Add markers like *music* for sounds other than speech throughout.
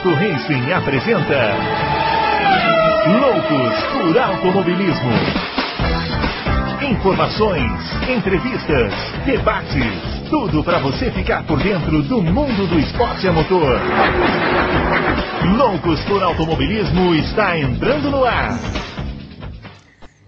Adalto Racing apresenta Loucos por Automobilismo. Informações, entrevistas, debates, tudo para você ficar por dentro do mundo do esporte a motor. Loucos por Automobilismo está entrando no ar.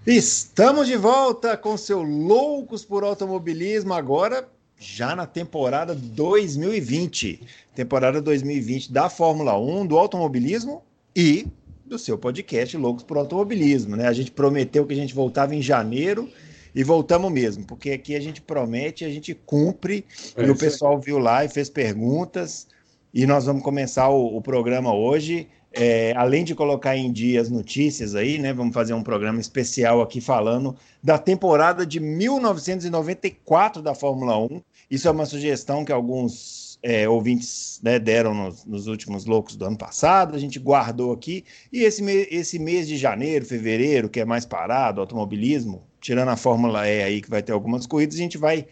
Estamos de volta com seu Loucos por Automobilismo, agora já na temporada 2020. Temporada 2020 da Fórmula 1, do automobilismo e do seu podcast Loucos por Automobilismo. Né? A gente prometeu que a gente voltava em janeiro e voltamos mesmo, porque aqui a gente promete, a gente cumpre. É, e o pessoal viu lá e fez perguntas. E nós vamos começar o, o programa hoje. É, além de colocar em dia as notícias aí, né? Vamos fazer um programa especial aqui falando da temporada de 1994 da Fórmula 1. Isso é uma sugestão que alguns é, ouvintes né, deram nos, nos, últimos loucos do ano passado, a gente guardou aqui. E esse, me, esse mês de janeiro, fevereiro, que é mais parado, automobilismo, tirando a Fórmula E aí, que vai ter algumas corridas, a gente vai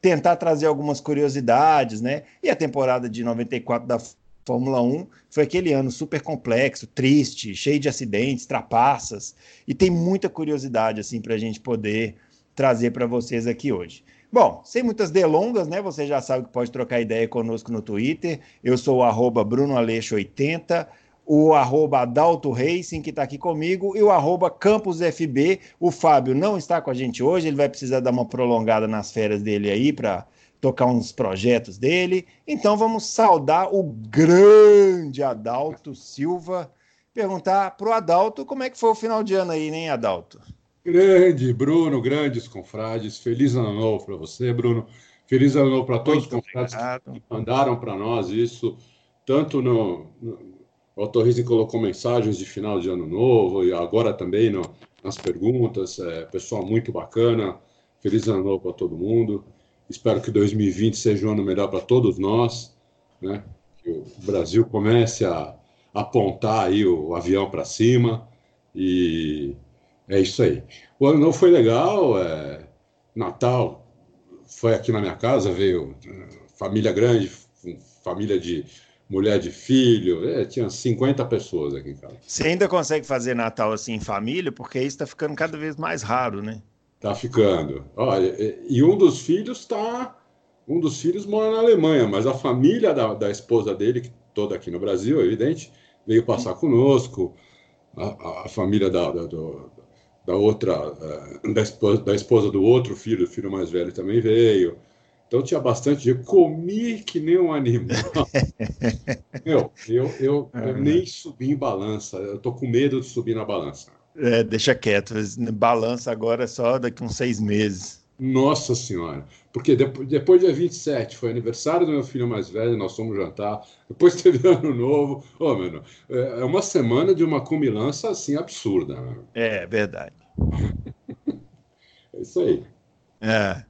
tentar trazer algumas curiosidades, né? E a temporada de 94 da Fórmula 1 foi aquele ano super complexo, triste, cheio de acidentes, trapaças, e tem muita curiosidade assim para a gente poder trazer para vocês aqui hoje. Bom, sem muitas delongas, né? Você já sabe que pode trocar ideia conosco no Twitter. Eu sou o arroba BrunoAleixo80, o arroba Adalto Racing, que está aqui comigo, e o arroba. O Fábio não está com a gente hoje, ele vai precisar dar uma prolongada nas férias dele aí para tocar uns projetos dele. Então vamos saudar o grande Adalto Silva, perguntar para o Adalto como é que foi o final de ano aí, né, Adalto? Grande, Bruno, grandes confrades. Feliz ano novo para você, Bruno. Feliz ano novo para todos Muito os confrades obrigado. que mandaram para nós isso, tanto no, no o Autorrising colocou mensagens de final de ano novo e agora também no, nas perguntas. É, pessoal muito bacana. Feliz ano novo para todo mundo. Espero que 2020 seja um ano melhor para todos nós, né? Que o Brasil comece a apontar aí o avião para cima e é isso aí. O ano novo foi legal, é... Natal foi aqui na minha casa, veio é, família grande, família de mulher de filho, é, tinha 50 pessoas aqui em casa. Você ainda consegue fazer Natal assim em família? Porque isso está ficando cada vez mais raro, né? Tá ficando. Olha, e um dos filhos tá. Um dos filhos mora na Alemanha, mas a família da, da esposa dele, toda aqui no Brasil, é evidente, veio passar conosco. A, a família da, da, da outra, eh, da esposa, da esposa do outro filho, o filho mais velho também veio. Então tinha bastante Eu Comi que nem um animal. *laughs* Meu, eu, eu, eu é. nem subi em balança. Eu tô com medo de subir na balança. É, deixa quieto. Balança agora é só daqui uns seis meses. Nossa Senhora. Porque depois, depois dia 27 foi aniversário do meu filho mais velho, nós fomos jantar. Depois *laughs* teve ano novo. Ô, oh, é, é uma semana de uma cumilança assim absurda. Né? É, verdade. *laughs* é isso aí. É.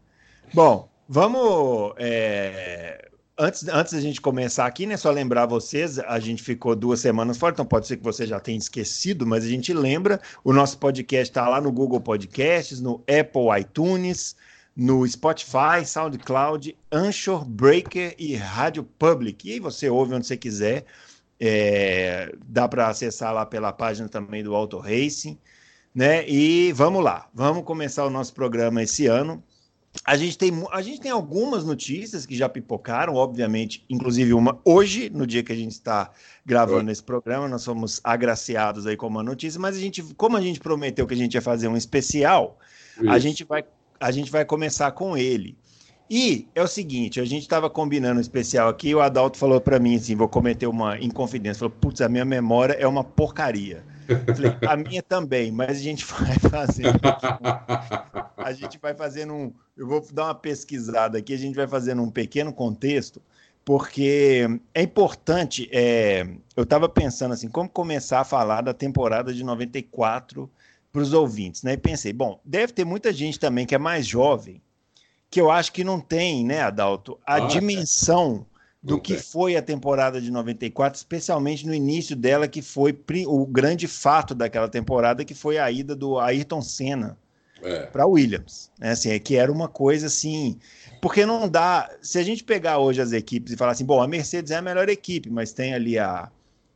Bom, vamos. É Antes, antes da gente começar aqui, né, só lembrar vocês, a gente ficou duas semanas fora, então pode ser que você já tenha esquecido, mas a gente lembra, o nosso podcast está lá no Google Podcasts, no Apple iTunes, no Spotify, SoundCloud, Anchor, Breaker e Rádio Public. E aí você ouve onde você quiser, é, dá para acessar lá pela página também do Auto Racing, né? E vamos lá, vamos começar o nosso programa esse ano a gente, tem, a gente tem algumas notícias que já pipocaram, obviamente, inclusive uma hoje, no dia que a gente está gravando esse programa, nós fomos agraciados aí com uma notícia, mas a gente, como a gente prometeu que a gente ia fazer um especial, a gente, vai, a gente vai começar com ele. E é o seguinte, a gente estava combinando um especial aqui, o Adalto falou para mim assim, vou cometer uma inconfidência, falou, putz, a minha memória é uma porcaria. Falei, a minha também, mas a gente *laughs* vai fazendo. *laughs* a gente vai fazendo um. Eu vou dar uma pesquisada aqui, a gente vai fazendo um pequeno contexto, porque é importante. É, eu estava pensando assim, como começar a falar da temporada de 94 para os ouvintes, né? E pensei, bom, deve ter muita gente também que é mais jovem, que eu acho que não tem, né, Adalto, a dimensão do que foi a temporada de 94, especialmente no início dela, que foi o grande fato daquela temporada, que foi a ida do Ayrton Senna é. para Williams. Né? Assim, é que era uma coisa assim. Porque não dá. Se a gente pegar hoje as equipes e falar assim, bom, a Mercedes é a melhor equipe, mas tem ali a,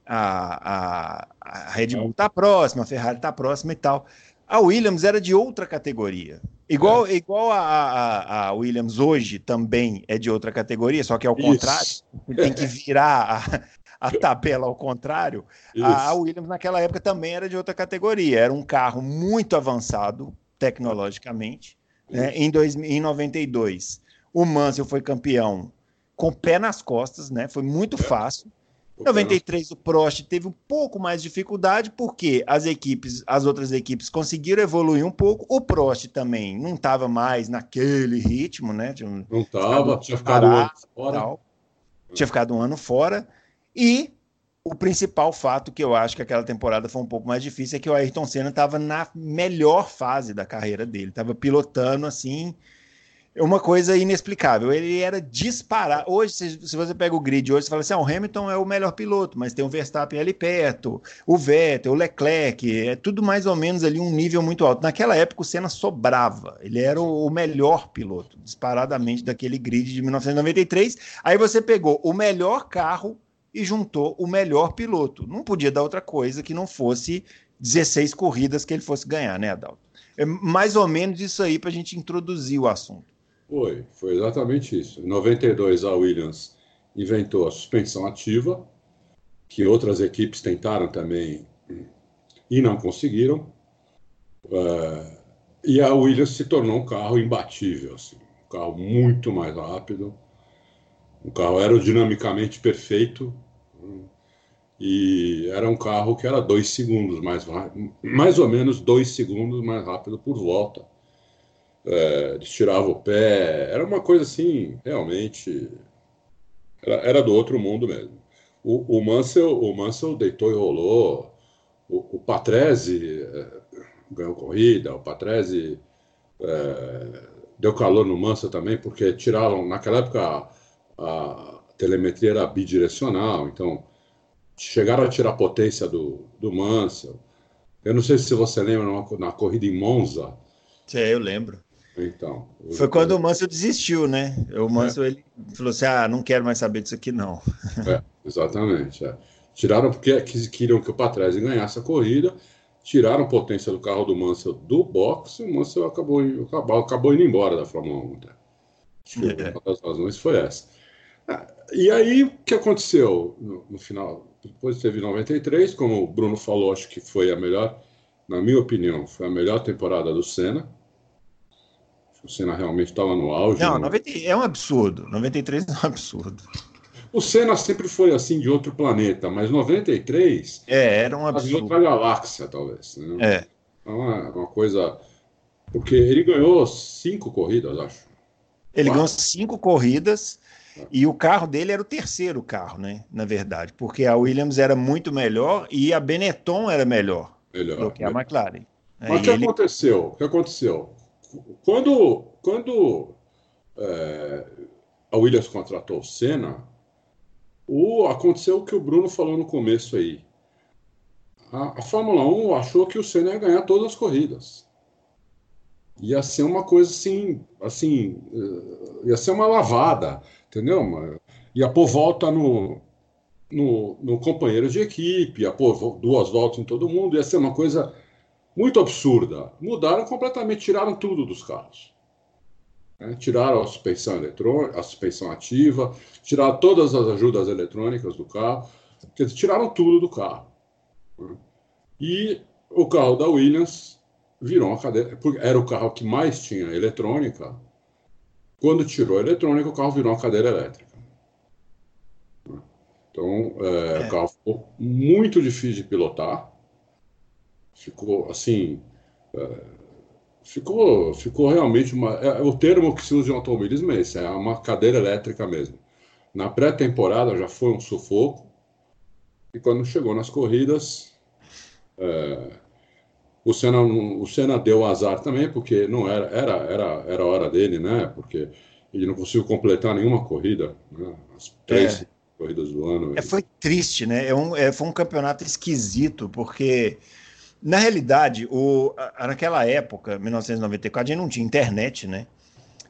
a, a, a Red Bull está próxima, a Ferrari está próxima e tal. A Williams era de outra categoria. Igual, é. igual a, a, a, Williams hoje também é de outra categoria, só que é o contrário. Tem que virar a, a tabela ao contrário. A, a, Williams naquela época também era de outra categoria. Era um carro muito avançado tecnologicamente. Né? Em, dois, em 92, o Mansell foi campeão com o pé nas costas, né? Foi muito é. fácil. Em 93 o Prost teve um pouco mais de dificuldade porque as equipes, as outras equipes conseguiram evoluir um pouco. O Prost também não estava mais naquele ritmo, né? Tinha, não estava, tinha ficado um ano fora. Tal, tinha ficado um ano fora. E o principal fato que eu acho que aquela temporada foi um pouco mais difícil é que o Ayrton Senna estava na melhor fase da carreira dele, estava pilotando assim uma coisa inexplicável. Ele era disparar. Hoje, se, se, você pega o grid hoje, você fala assim: ah, o Hamilton é o melhor piloto, mas tem o Verstappen ali perto, o Vettel, o Leclerc, é tudo mais ou menos ali um nível muito alto. Naquela época, o Senna sobrava. Ele era o, o melhor piloto, disparadamente, daquele grid de 1993. Aí você pegou o melhor carro e juntou o melhor piloto. Não podia dar outra coisa que não fosse 16 corridas que ele fosse ganhar, né, Adalto? É mais ou menos isso aí para a gente introduzir o assunto. Foi, foi exatamente isso. Em 92, a Williams inventou a suspensão ativa, que outras equipes tentaram também e não conseguiram. Uh, e a Williams se tornou um carro imbatível, assim, um carro muito mais rápido, um carro aerodinamicamente perfeito, e era um carro que era dois segundos mais mais ou menos dois segundos mais rápido por volta é, eles tiravam o pé, era uma coisa assim, realmente, era, era do outro mundo mesmo. O, o, Mansell, o Mansell deitou e rolou, o, o Patrese é, ganhou corrida, o Patrese é, deu calor no Mansell também, porque tiraram, naquela época, a, a telemetria era bidirecional, então chegaram a tirar a potência do, do Mansell. Eu não sei se você lembra, na, na corrida em Monza. Sim, eu lembro. Então. Foi quando o Mansell desistiu, né? O Mansell é. ele falou assim: ah, não quero mais saber disso aqui, não. É, exatamente. É. Tiraram porque queriam que o Patrese ganhasse a corrida, tiraram potência do carro do Mansell do box e o Mansell acabou, acabou, acabou indo embora da Fórmula 1. Né? É. Uma das razões foi essa. Ah, e aí, o que aconteceu no, no final? Depois teve 93, como o Bruno falou, acho que foi a melhor, na minha opinião, foi a melhor temporada do Senna o Senna realmente estava no auge. Não, 90, é um absurdo. 93 é um absurdo. O Senna sempre foi assim de outro planeta, mas 93 é, era um absurdo. De outra galáxia, talvez. Né? É. é uma, uma coisa. Porque ele ganhou cinco corridas, acho. Ele Quatro. ganhou cinco corridas é. e o carro dele era o terceiro carro, né? Na verdade, porque a Williams era muito melhor e a Benetton era melhor, melhor do que a McLaren. Mas o que ele... aconteceu? O que aconteceu? Quando, quando é, a Williams contratou o Senna, o, aconteceu o que o Bruno falou no começo aí. A, a, Fórmula 1 achou que o Senna ia ganhar todas as corridas. Ia ser uma coisa assim, assim, eh, ia ser uma lavada, entendeu? Ia pôr volta no, no, no companheiro de equipe, ia pôr duas voltas em todo mundo, ia ser uma coisa muito absurda. Mudaram completamente, tiraram tudo dos carros. Né? Tiraram a suspensão eletrônica, a suspensão ativa, tiraram todas as ajudas eletrônicas do carro, quer dizer, tiraram tudo do carro. Né? E o carro da Williams virou uma cadeira, porque era o carro que mais tinha eletrônica. Quando tirou a eletrônica, o carro virou uma cadeira elétrica. Né? Então, é, é. o carro ficou muito difícil de pilotar ficou assim. É, ficou, ficou realmente uma. É, o termo que se usa em automobilismo é esse, é uma cadeira elétrica mesmo. Na pré-temporada já foi um sufoco, e quando chegou nas corridas, é, o, Senna, o Senna deu azar também, porque não era, era, era, era hora dele, né? Porque ele não conseguiu completar nenhuma corrida, né? as três é. corridas do ano. É, foi triste, né? É um, é, foi um campeonato esquisito, porque na realidade, o, naquela época, 1994, a gente não tinha internet, né?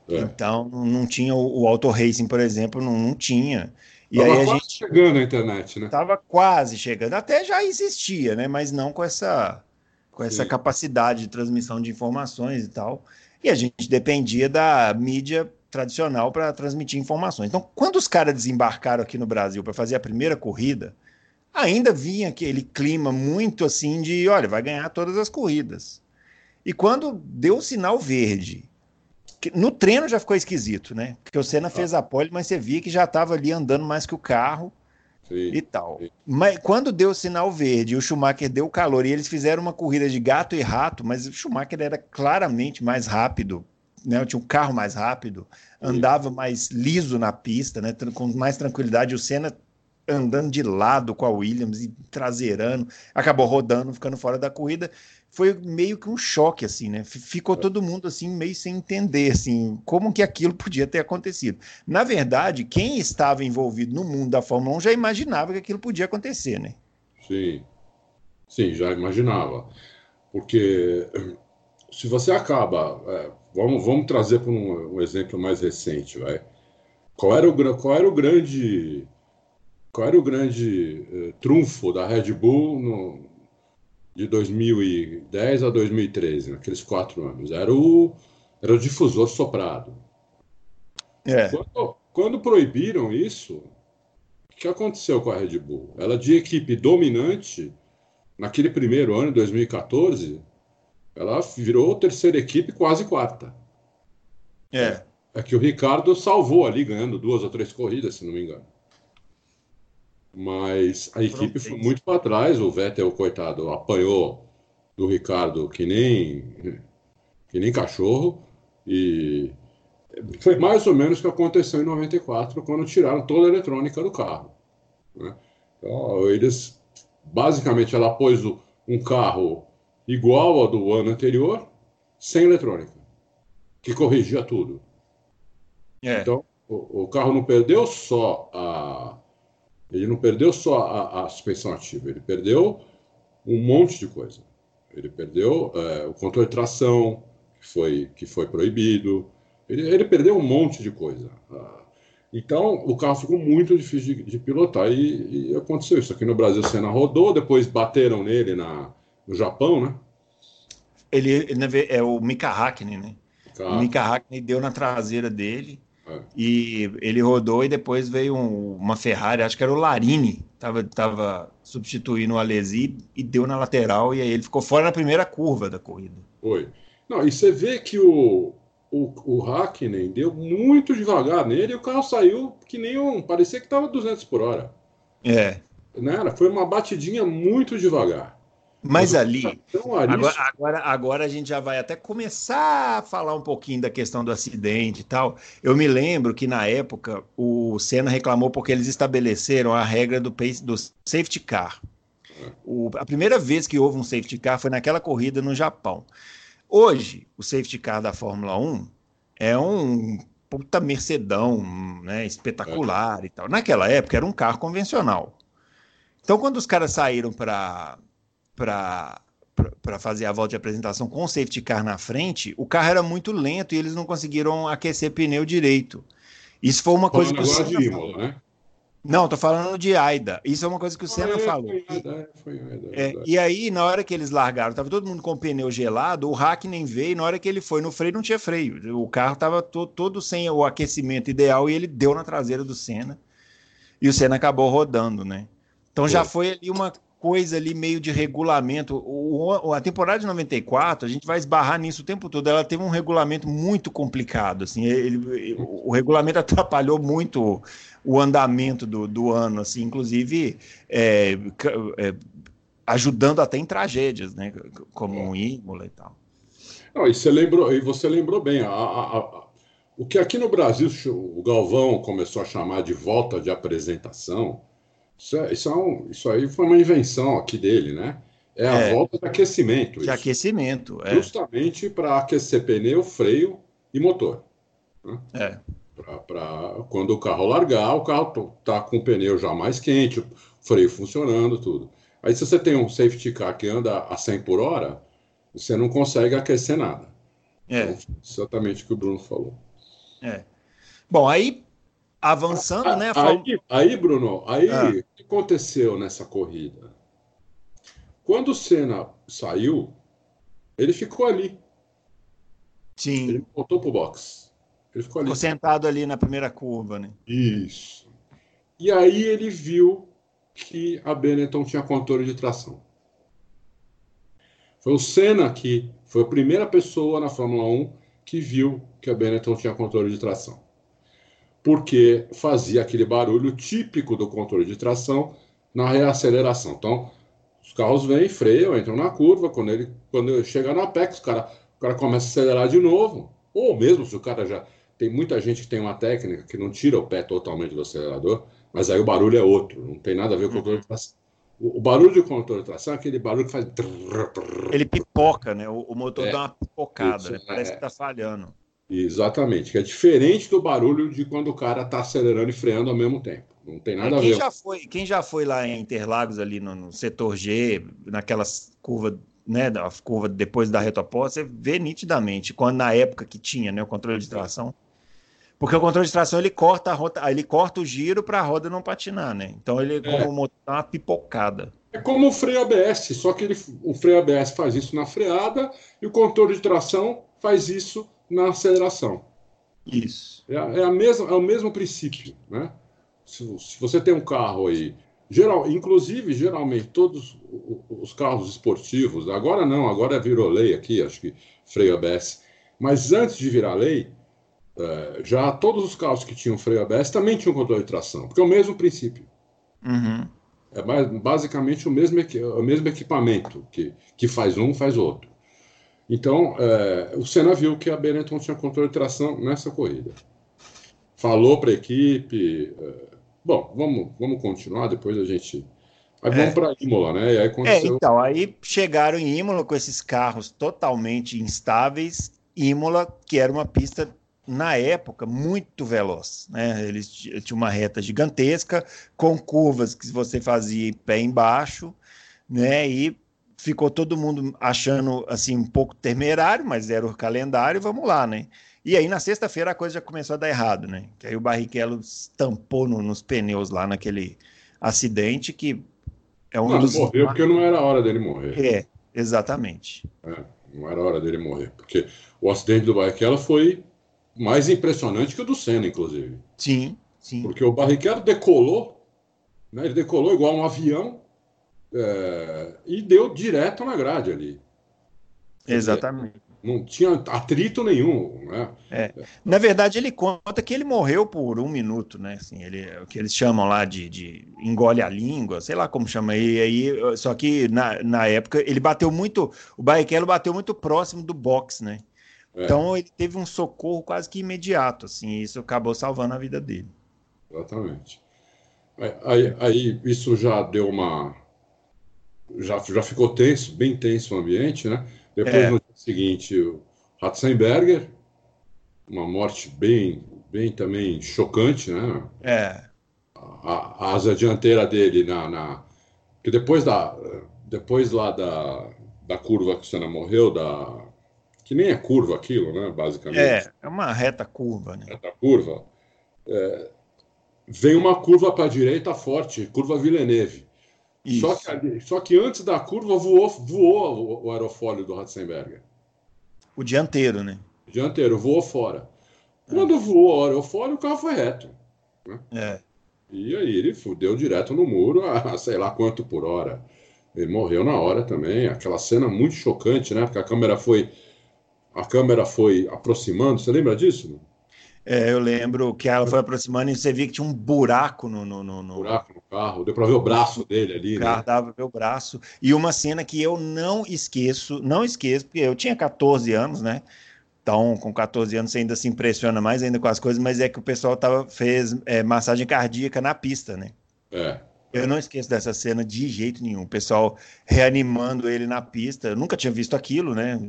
É. Então, não tinha o, o Auto Racing, por exemplo, não, não tinha. E Tava aí a gente. chegando a internet, né? Estava quase chegando. Até já existia, né? Mas não com essa, com essa capacidade de transmissão de informações e tal. E a gente dependia da mídia tradicional para transmitir informações. Então, quando os caras desembarcaram aqui no Brasil para fazer a primeira corrida, ainda vinha aquele clima muito assim de, olha, vai ganhar todas as corridas. E quando deu o sinal verde, no treino já ficou esquisito, né? Porque o Senna fez a pole, mas você via que já estava ali andando mais que o carro sim, e tal. Sim. Mas quando deu o sinal verde o Schumacher deu calor e eles fizeram uma corrida de gato e rato, mas o Schumacher era claramente mais rápido né? Tinha um carro mais rápido, andava mais liso na pista, né? Com mais tranquilidade. O Senna andando de lado com a Williams e traseirando, acabou rodando, ficando fora da corrida. Foi meio que um choque, assim, né? Ficou é. todo mundo assim, meio sem entender, assim, como que aquilo *laughs* podia ter acontecido. Na verdade, quem estava envolvido no mundo da Fórmula 1 já imaginava que aquilo podia acontecer, né? Sim, sim, já imaginava. Porque se você acaba é, Vamos, vamos trazer para um, um, exemplo mais recente, vai. Qual era o, qual era o grande qual era o grande eh, trunfo da Red Bull no, de 2010 a 2013, naqueles quatro anos? Era o, era o difusor soprado. É. Quando, quando proibiram isso, o que aconteceu com a Red Bull? Ela de equipe dominante, naquele primeiro ano, 2014, ela virou terceira equipe, quase quarta. É. É que o Ricardo salvou ali, ganhando duas ou três corridas, se não me engano. Mas a equipe foi muito para trás. O Vettel, coitado, apanhou do Ricardo que nem, que nem cachorro. E foi mais ou menos o que aconteceu em 94, quando tiraram toda a eletrônica do carro. Né? Então, eles, basicamente, ela pôs um carro igual ao do ano anterior, sem eletrônica, que corrigia tudo. É. Então, o, o, carro não perdeu só a. Ele não perdeu só a, a suspensão ativa, ele perdeu um monte de coisa. Ele perdeu é, o controle de tração, que foi, que foi proibido. Ele, ele perdeu um monte de coisa. Ah, então, o carro ficou muito difícil de, de pilotar e, e, aconteceu isso. Aqui no Brasil, o Senna rodou, depois bateram nele na, no Japão, né? Ele, ele é o Mika Hakkinen, né? Tá. O Mika Hakkinen deu na traseira dele e ele rodou e depois veio um, uma Ferrari, acho que era o Larini, tava, tava substituindo o Alesi e deu na lateral e aí ele ficou fora na primeira curva da corrida. Foi. Não, e você vê que o, o, o Hakkinen deu muito devagar nele e o carro saiu que nem um. parecia que estava 200 por hora. É. Né? Foi uma batidinha muito devagar. Mas ali, agora, agora, agora, a gente já vai até começar a falar um pouquinho da questão do acidente e tal. Eu me lembro que na época o Senna reclamou porque eles estabeleceram a regra do, do safety car. O, a primeira vez que houve um safety car foi naquela corrida no Japão. Hoje, o safety car da Fórmula 1 é um puta Mercedão, né, espetacular é. e tal. Naquela época era um carro convencional. Então, quando os caras saíram para para fazer a volta de apresentação com o safety car na frente, o carro era muito lento e eles não conseguiram aquecer pneu direito. Isso foi uma coisa que o Senna falou. Né? Não, tô falando de Aida. Isso é uma coisa que o Senna falou. Foi, é, e aí, na hora que eles largaram, tava todo mundo com o pneu gelado, o hack nem veio, e na hora que ele foi no freio, não tinha freio. O carro tava to, todo sem o aquecimento ideal e ele deu na traseira do Senna. E o Senna acabou rodando, né? Então foi. já foi ali uma coisa ali meio de regulamento. O, a temporada de 94, a gente vai esbarrar nisso o tempo todo. Ela teve um regulamento muito complicado. Assim, ele, o regulamento *laughs* atrapalhou muito o andamento do, do ano, assim, inclusive é, é, ajudando até em tragédias, né? Como o Imola e tal. Não, e você lembrou, e você lembrou bem, a, a, a, o que aqui no Brasil o Galvão começou a chamar de volta de apresentação isso, é, isso, é um, isso aí foi uma invenção aqui dele, né? É a é, volta de aquecimento. De isso. aquecimento, é. Justamente para aquecer pneu, freio e motor. Né? É. Para quando o carro largar, o carro tá com o pneu já mais quente, o freio funcionando, tudo. Aí se você tem um safety car que anda a 100 por hora, você não consegue aquecer nada. É. Então, exatamente o que o Bruno falou. É. Bom, aí avançando, né? Aí, aí, Bruno, aí ah. o que aconteceu nessa corrida? Quando o Senna saiu, ele ficou ali. Sim. Ele voltou pro box. Ele ficou ali. Ficou sentado ali na primeira curva, né? Isso. E aí ele viu que a Benetton tinha controle de tração. Foi o Senna que foi a primeira pessoa na Fórmula 1 que viu que a Benetton tinha controle de tração. Porque fazia aquele barulho típico do controle de tração na reaceleração. Então, os carros vêm, freiam, entram na curva, quando ele quando chega no apex, o cara, o cara começa a acelerar de novo. Ou mesmo se o cara já. Tem muita gente que tem uma técnica que não tira o pé totalmente do acelerador, mas aí o barulho é outro, não tem nada a ver com o controle de tração. O, barulho de controle de tração é aquele barulho que faz. Ele pipoca, né? O, motor é, dá uma pipocada, isso, né? parece é, que tá falhando. Exatamente, que é diferente do barulho de quando o cara está acelerando e freando ao mesmo tempo. Não tem nada é, a ver. Já foi, quem já foi lá em Interlagos, ali no, no setor G, naquelas curvas, né, da curva depois da reta oposta, você vê nitidamente, quando na época que tinha né, o controle de tração, porque o controle de tração ele corta a rota, ele corta o giro para a roda não patinar, né? Então ele é. como motor dá uma pipocada. É como o freio ABS, só que ele, o freio ABS faz isso na freada e o controle de tração faz isso na aceleração. Isso. É, é, a mesma, é o mesmo princípio, né? Se, se, você tem um carro aí, geral, inclusive geralmente todos os carros esportivos, agora não, agora virou lei aqui, acho que freio ABS, mas antes de virar lei, é, já todos os carros que tinham freio ABS também tinham controle de tração, porque é o mesmo princípio. Uhum. É basicamente o mesmo, o mesmo equipamento, que, que faz um, faz outro. Então, é, o Senna viu que a Benetton tinha controle de tração nessa corrida. Falou para a equipe. É, bom, vamos, vamos continuar, depois a gente. Aí vamos é. para Imola, né? E aí aconteceu... É, então, aí chegaram em Imola com esses carros totalmente instáveis. Imola, que era uma pista na época, muito veloz. Né? Eles tinham uma reta gigantesca, com curvas que você fazia pé embaixo, né? E ficou todo mundo achando assim um pouco temerário, mas era o calendário, vamos lá, né? E aí na sexta-feira a coisa já começou a dar errado, né? Que aí o Barrichello estampou no, nos pneus lá naquele acidente que é um não, dos... morreu porque não era hora dele morrer. É, exatamente. É, não era hora dele morrer, porque o acidente do Barrichello foi mais impressionante que o do Senna, inclusive. Sim, sim. Porque o Barrichello decolou, né, ele decolou igual um avião é, e deu direto na grade ali. Exatamente. Não tinha atrito nenhum, né? É. Na verdade, ele conta que ele morreu por um minuto, né? Assim, ele, o que eles chamam lá de, de engole a língua, sei lá como chama aí, aí só que na, na época ele bateu muito, o Barrichello bateu muito próximo do box, né? É. Então ele teve um socorro quase que imediato, assim, e isso acabou salvando a vida dele. Exatamente. Aí, aí isso já deu uma. Já, já ficou tenso, bem tenso o ambiente, né? Depois, é. no dia seguinte, o Ratzenberger, uma morte bem, bem também chocante, né? É. A, a asa dianteira dele na, na. que depois da. Depois lá da, da curva que o Senna morreu, da que nem é curva aquilo, né? Basicamente. É, é uma reta curva, né? Reta curva. É, vem uma curva para a direita forte, curva Villeneuve. Só que, só que antes da curva voou, voou o, aerofólio do Ratzenberger. O dianteiro, né? O dianteiro, voou fora. Quando é. voou o aerofólio, o carro foi reto. Né? É. E aí ele fudeu direto no muro a sei lá quanto por hora. Ele morreu na hora também. Aquela cena muito chocante, né? Porque a câmera foi a câmera foi aproximando. Você lembra disso? É, eu lembro que ela foi aproximando e você via que tinha um buraco no, no, no, no... buraco no carro. Deu para ver o braço dele ali. O né? carro dava ver o braço. E uma cena que eu não esqueço, não esqueço, porque eu tinha 14 anos, né? Então, com 14 anos, você ainda se impressiona mais ainda com as coisas, mas é que o pessoal tava, fez é, massagem cardíaca na pista, né? É. Eu não esqueço dessa cena de jeito nenhum. O pessoal reanimando ele na pista. Eu nunca tinha visto aquilo, né?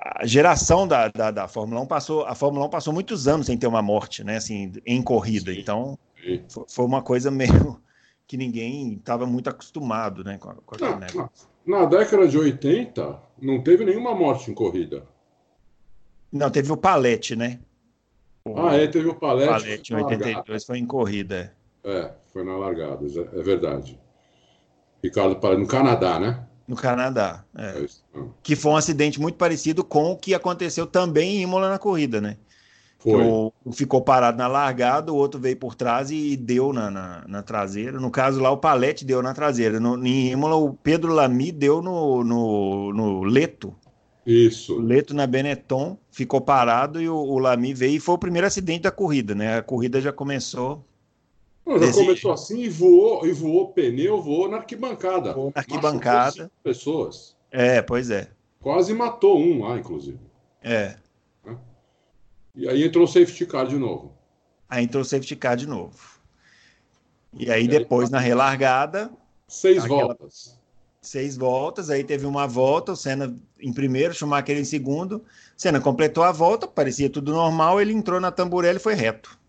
A geração da, da, da, Fórmula 1 passou, a Fórmula 1 passou muitos anos sem ter uma morte, né, assim, em corrida. Sim, então, sim. foi uma coisa meio *laughs* que ninguém estava muito acostumado, né, com, com não, na, na, década de 80, não teve nenhuma morte em corrida. Não, teve o Palete, né? ah, é, teve o Palete. Palete em 82 foi em corrida. É, foi na largada, é verdade. Ricardo Palete, no Canadá, né? No Canadá, é. é que foi um acidente muito parecido com o que aconteceu também em Imola na corrida, né? Foi. O, ficou parado na largada, o outro veio por trás e deu na, na, na traseira. No caso lá, o Palete deu na traseira. No, em Imola, o Pedro Lamy deu no, no, no Leto. Isso. O Leto na Benetton ficou parado e o, o Lamy veio e foi o primeiro acidente da corrida, né? A corrida já começou. Não, já começou assim e voou, e voou pneu, voou na arquibancada. Arquibancada. Pessoas. É, pois é. Quase matou um lá, inclusive. É. E aí entrou o safety car de novo. Aí entrou o safety car de novo. E aí, depois, na relargada. Seis aquela... voltas. Seis voltas, aí teve uma volta, o Senna em primeiro, Schumacher em segundo. Senna completou a volta, parecia tudo normal, ele entrou na tamburela e foi reto.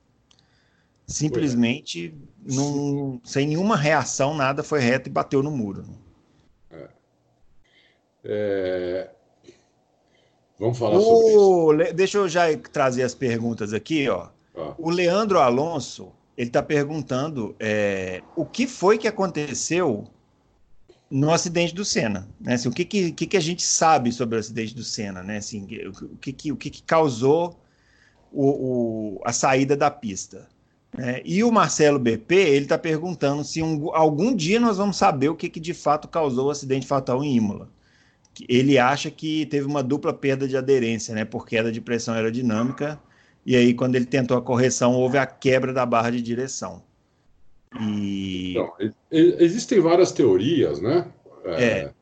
Simplesmente, é. num, sem nenhuma reação, nada, foi reto e bateu no muro. É. É... Vamos falar o... sobre isso. Deixa eu já trazer as perguntas aqui, ó. Ah. O Leandro Alonso, ele está perguntando é, o que foi que aconteceu no acidente do Senna, né? Assim, o que, que, que, a gente sabe sobre o acidente do Senna, né? Assim, o que, que, o que, que causou o, o, a saída da pista? Né? E o Marcelo BP, ele está perguntando se um, algum dia nós vamos saber o que, que de fato causou o acidente fatal em Imola ele acha que teve uma dupla perda de aderência, né, por queda de pressão aerodinâmica, e aí quando ele tentou a correção, houve a quebra da barra de direção. E... Então, existem várias teorias, né? É. é.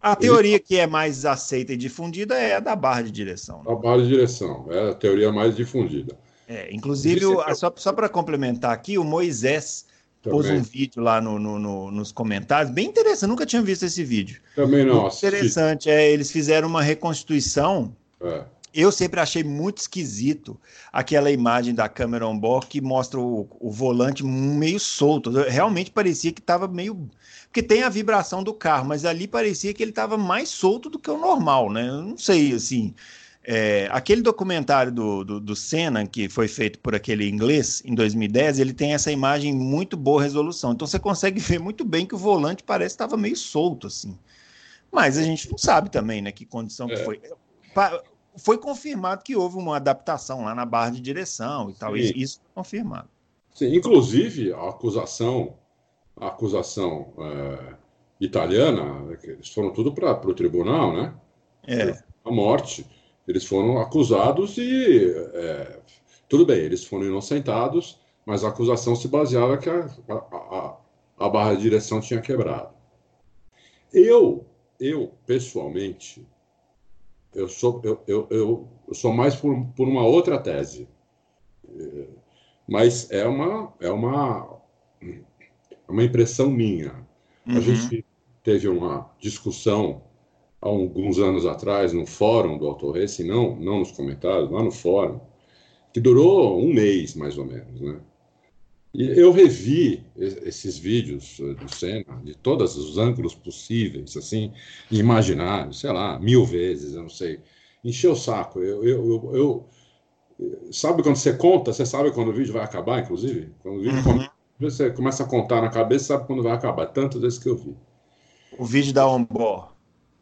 A teoria que é mais aceita e difundida é a da barra de direção. Né? A barra de direção, é a teoria mais difundida. É, inclusive, o, só, só para complementar aqui, o Moisés também. pôs um vídeo lá no, no, no, nos comentários, bem interessante, nunca tinha visto esse vídeo. Também não. Interessante, é, eles fizeram uma reconstituição. É. Eu sempre achei muito esquisito aquela imagem da câmera on-board que mostra o, o, volante meio solto. Realmente parecia que estava meio. Porque tem a vibração do carro, mas ali parecia que ele estava mais solto do que o normal, né? Eu não sei, assim. É, aquele documentário do, do, do, Senna, que foi feito por aquele inglês em 2010, ele tem essa imagem muito boa resolução. Então você consegue *laughs* ver muito bem que o volante parece que estava meio solto, assim. Mas a gente não sabe também, né, que condição é. que foi. Foi confirmado que houve uma adaptação lá na barra de direção e tal. Sim. Isso foi confirmado. Sim, inclusive a acusação, a acusação é, italiana, eles foram tudo para o tribunal, né? É. A morte. Eles foram acusados e. É, tudo bem, eles foram inocentados, mas a acusação se baseava que a, a, a barra de direção tinha quebrado. Eu, eu pessoalmente, eu sou, eu, eu, eu, sou mais por, por uma outra tese. É, mas é uma, é uma, uma impressão minha. Uhum. A gente teve uma discussão há alguns anos atrás no fórum do Auto Racing, não, não nos comentários, lá no fórum, que durou um mês mais ou menos, né? E eu revi esses vídeos do Senna, de todos os ângulos possíveis, assim, imaginários, sei lá, mil vezes, eu não sei. Encheu o saco. Eu, eu, eu, eu, sabe quando você conta, você sabe quando o vídeo vai acabar, inclusive? Quando o vídeo uhum. começa, você começa a contar na cabeça, sabe quando vai acabar. Tantas vezes que eu vi. O vídeo da onboard.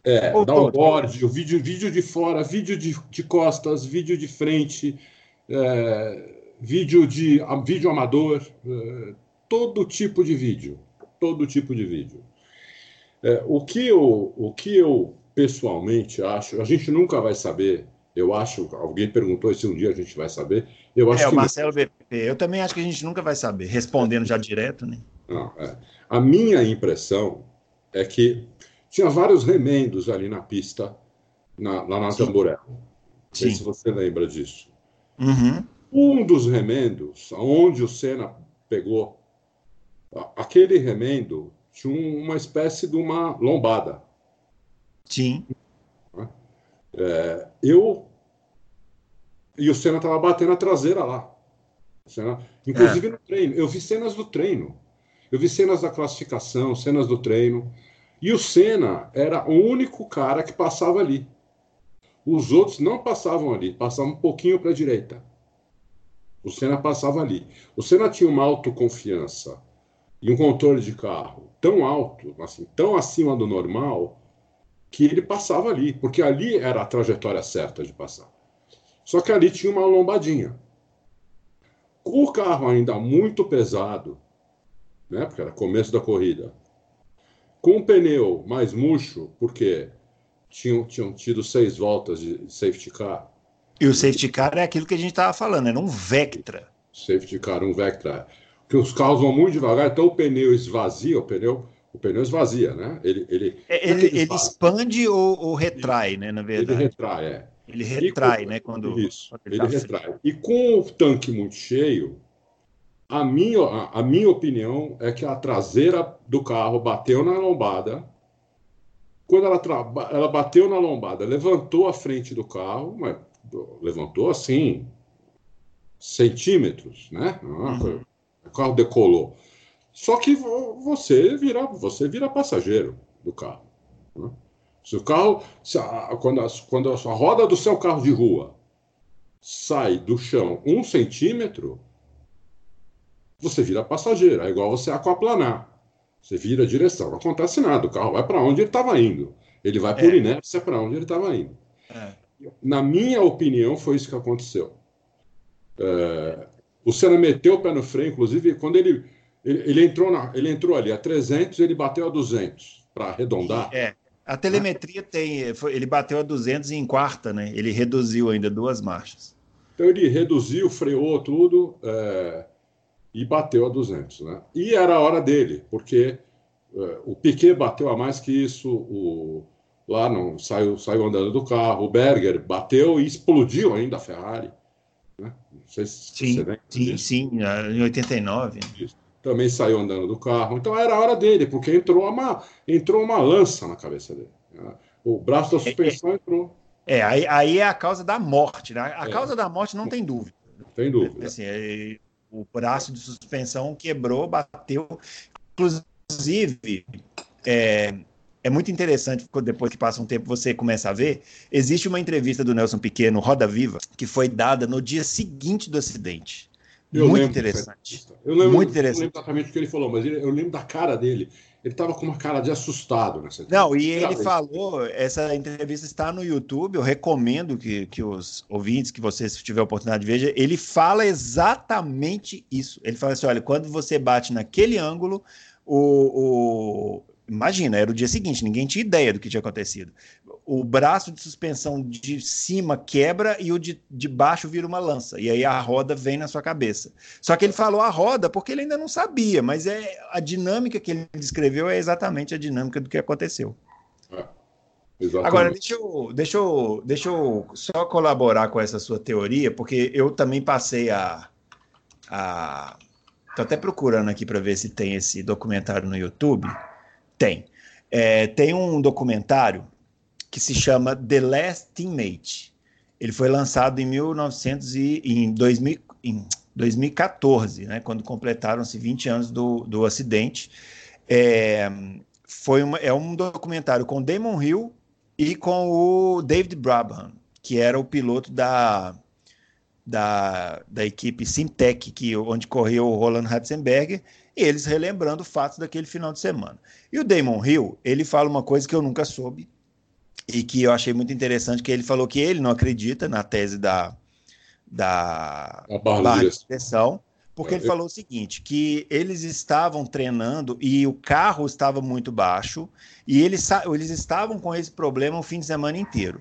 É, downboard, o vídeo, vídeo de fora, vídeo de, de costas, vídeo de frente, é, vídeo de vídeo amador, é, todo tipo de vídeo, todo tipo de vídeo. É, o que eu, o que eu pessoalmente acho, a gente nunca vai saber. Eu acho, alguém perguntou se um dia a gente vai saber. Eu acho é, que o Marcelo BP. Eu também acho que a gente nunca vai saber, respondendo já direto, né? Não, é. A minha impressão é que tinha vários remendos ali na pista, na, lá na Tamboré. Não sei se você lembra disso. Uhum. Um dos remendos, onde o Senna pegou, aquele remendo tinha uma espécie de uma lombada. Sim. É, eu. E o Senna estava batendo a traseira lá. Senna, inclusive é. no treino. Eu vi cenas do treino. Eu vi cenas da classificação, cenas do treino. E o Senna era o único cara que passava ali. Os outros não passavam ali, passavam um pouquinho para a direita. O Senna passava ali. O Senna tinha uma autoconfiança e um controle de carro tão alto, assim, tão acima do normal, que ele passava ali, porque ali era a trajetória certa de passar. Só que ali tinha uma lombadinha. Com o carro ainda muito pesado, né, porque era começo da corrida, com o pneu mais murcho, porque tinham, tinham tido seis voltas de safety car. E o safety car é aquilo que a gente estava falando, era um Vectra. Safety car, um Vectra. Porque os carros vão muito devagar, então o pneu esvazia, o pneu, o pneu esvazia, né? Ele, ele, é, ele, ele, ele expande ou, ou, retrai, né? Na verdade. Ele retrai, é. Ele retrai, com, né? Quando, isso, quando ele, ele tá retrai. E com o tanque muito cheio, a minha, a, a minha opinião é que a traseira do carro bateu na lombada. Quando ela, ela bateu na lombada, levantou a frente do carro, mas levantou assim, centímetros, né? Uhum. O carro decolou. Só que você vira, você vira passageiro do carro. Né? Se o carro, se a, quando, a, quando a roda do seu carro de rua sai do chão um centímetro, você vira passageiro. É igual você aquaplanar. Você vira a direção. Não acontece nada. O carro vai para onde ele estava indo. Ele vai por é. inércia para onde ele estava indo. É. Na minha opinião, foi isso que aconteceu. É, o Senna meteu o pé no freio, inclusive, quando ele, ele, ele, entrou, na, ele entrou ali a 300, ele bateu a 200 para arredondar. É. A telemetria tem. Ele bateu a 200 em quarta, né? Ele reduziu ainda duas marchas. Então ele reduziu, freou tudo. É, e bateu a 200. Né? E era a hora dele, porque uh, o Piquet bateu a mais que isso, o, lá não saiu, saiu andando do carro, o Berger bateu e explodiu ainda a Ferrari. Né? Não sei se sim, você sim, sim, em 89. Isso. Também saiu andando do carro. Então era a hora dele, porque entrou uma, entrou uma lança na cabeça dele. Né? O braço da suspensão é, é, entrou. É, aí, aí é a causa da morte. Né? A é. causa da morte não tem dúvida. Tem dúvida. Assim, é, o braço de suspensão quebrou, bateu. Inclusive, é, é muito interessante, depois que passa um tempo você começa a ver, existe uma entrevista do Nelson Piquet no Roda Viva, que foi dada no dia seguinte do acidente. Eu muito interessante. Eu lembro, muito interessante. não lembro exatamente o que ele falou, mas eu lembro da cara dele. Ele estava com uma cara de assustado nessa entrevista. Não, e ele falou, essa entrevista está no YouTube, eu recomendo que, que os ouvintes, que vocês tiver a oportunidade de ver, ele fala exatamente isso. Ele fala assim, olha, quando você bate naquele ângulo, o, o Imagina, era o dia seguinte, ninguém tinha ideia do que tinha acontecido. O braço de suspensão de cima quebra e o de, de baixo vira uma lança. E aí a roda vem na sua cabeça. Só que ele falou a roda porque ele ainda não sabia, mas é a dinâmica que ele descreveu é exatamente a dinâmica do que aconteceu. É, Agora, deixa eu, deixa, eu, deixa eu só colaborar com essa sua teoria, porque eu também passei a. a... Tô até procurando aqui para ver se tem esse documentário no YouTube. Tem. É, tem um documentário que se chama The Last Teammate. Ele foi lançado em, 1900 e, em, 2000, em 2014, né, quando completaram-se 20 anos do, do acidente. É, foi uma, é um documentário com Damon Hill e com o David Brabham, que era o piloto da, da, da equipe Simtech, que, onde correu o Roland Ratzenberger, e eles relembrando fatos daquele final de semana. E o Damon Hill, ele fala uma coisa que eu nunca soube e que eu achei muito interessante, que ele falou que ele não acredita na tese da, da barra, de direção, porque é, ele eu... falou o seguinte, que eles estavam treinando e o carro estava muito baixo e eles, eles estavam com esse problema o fim de semana inteiro.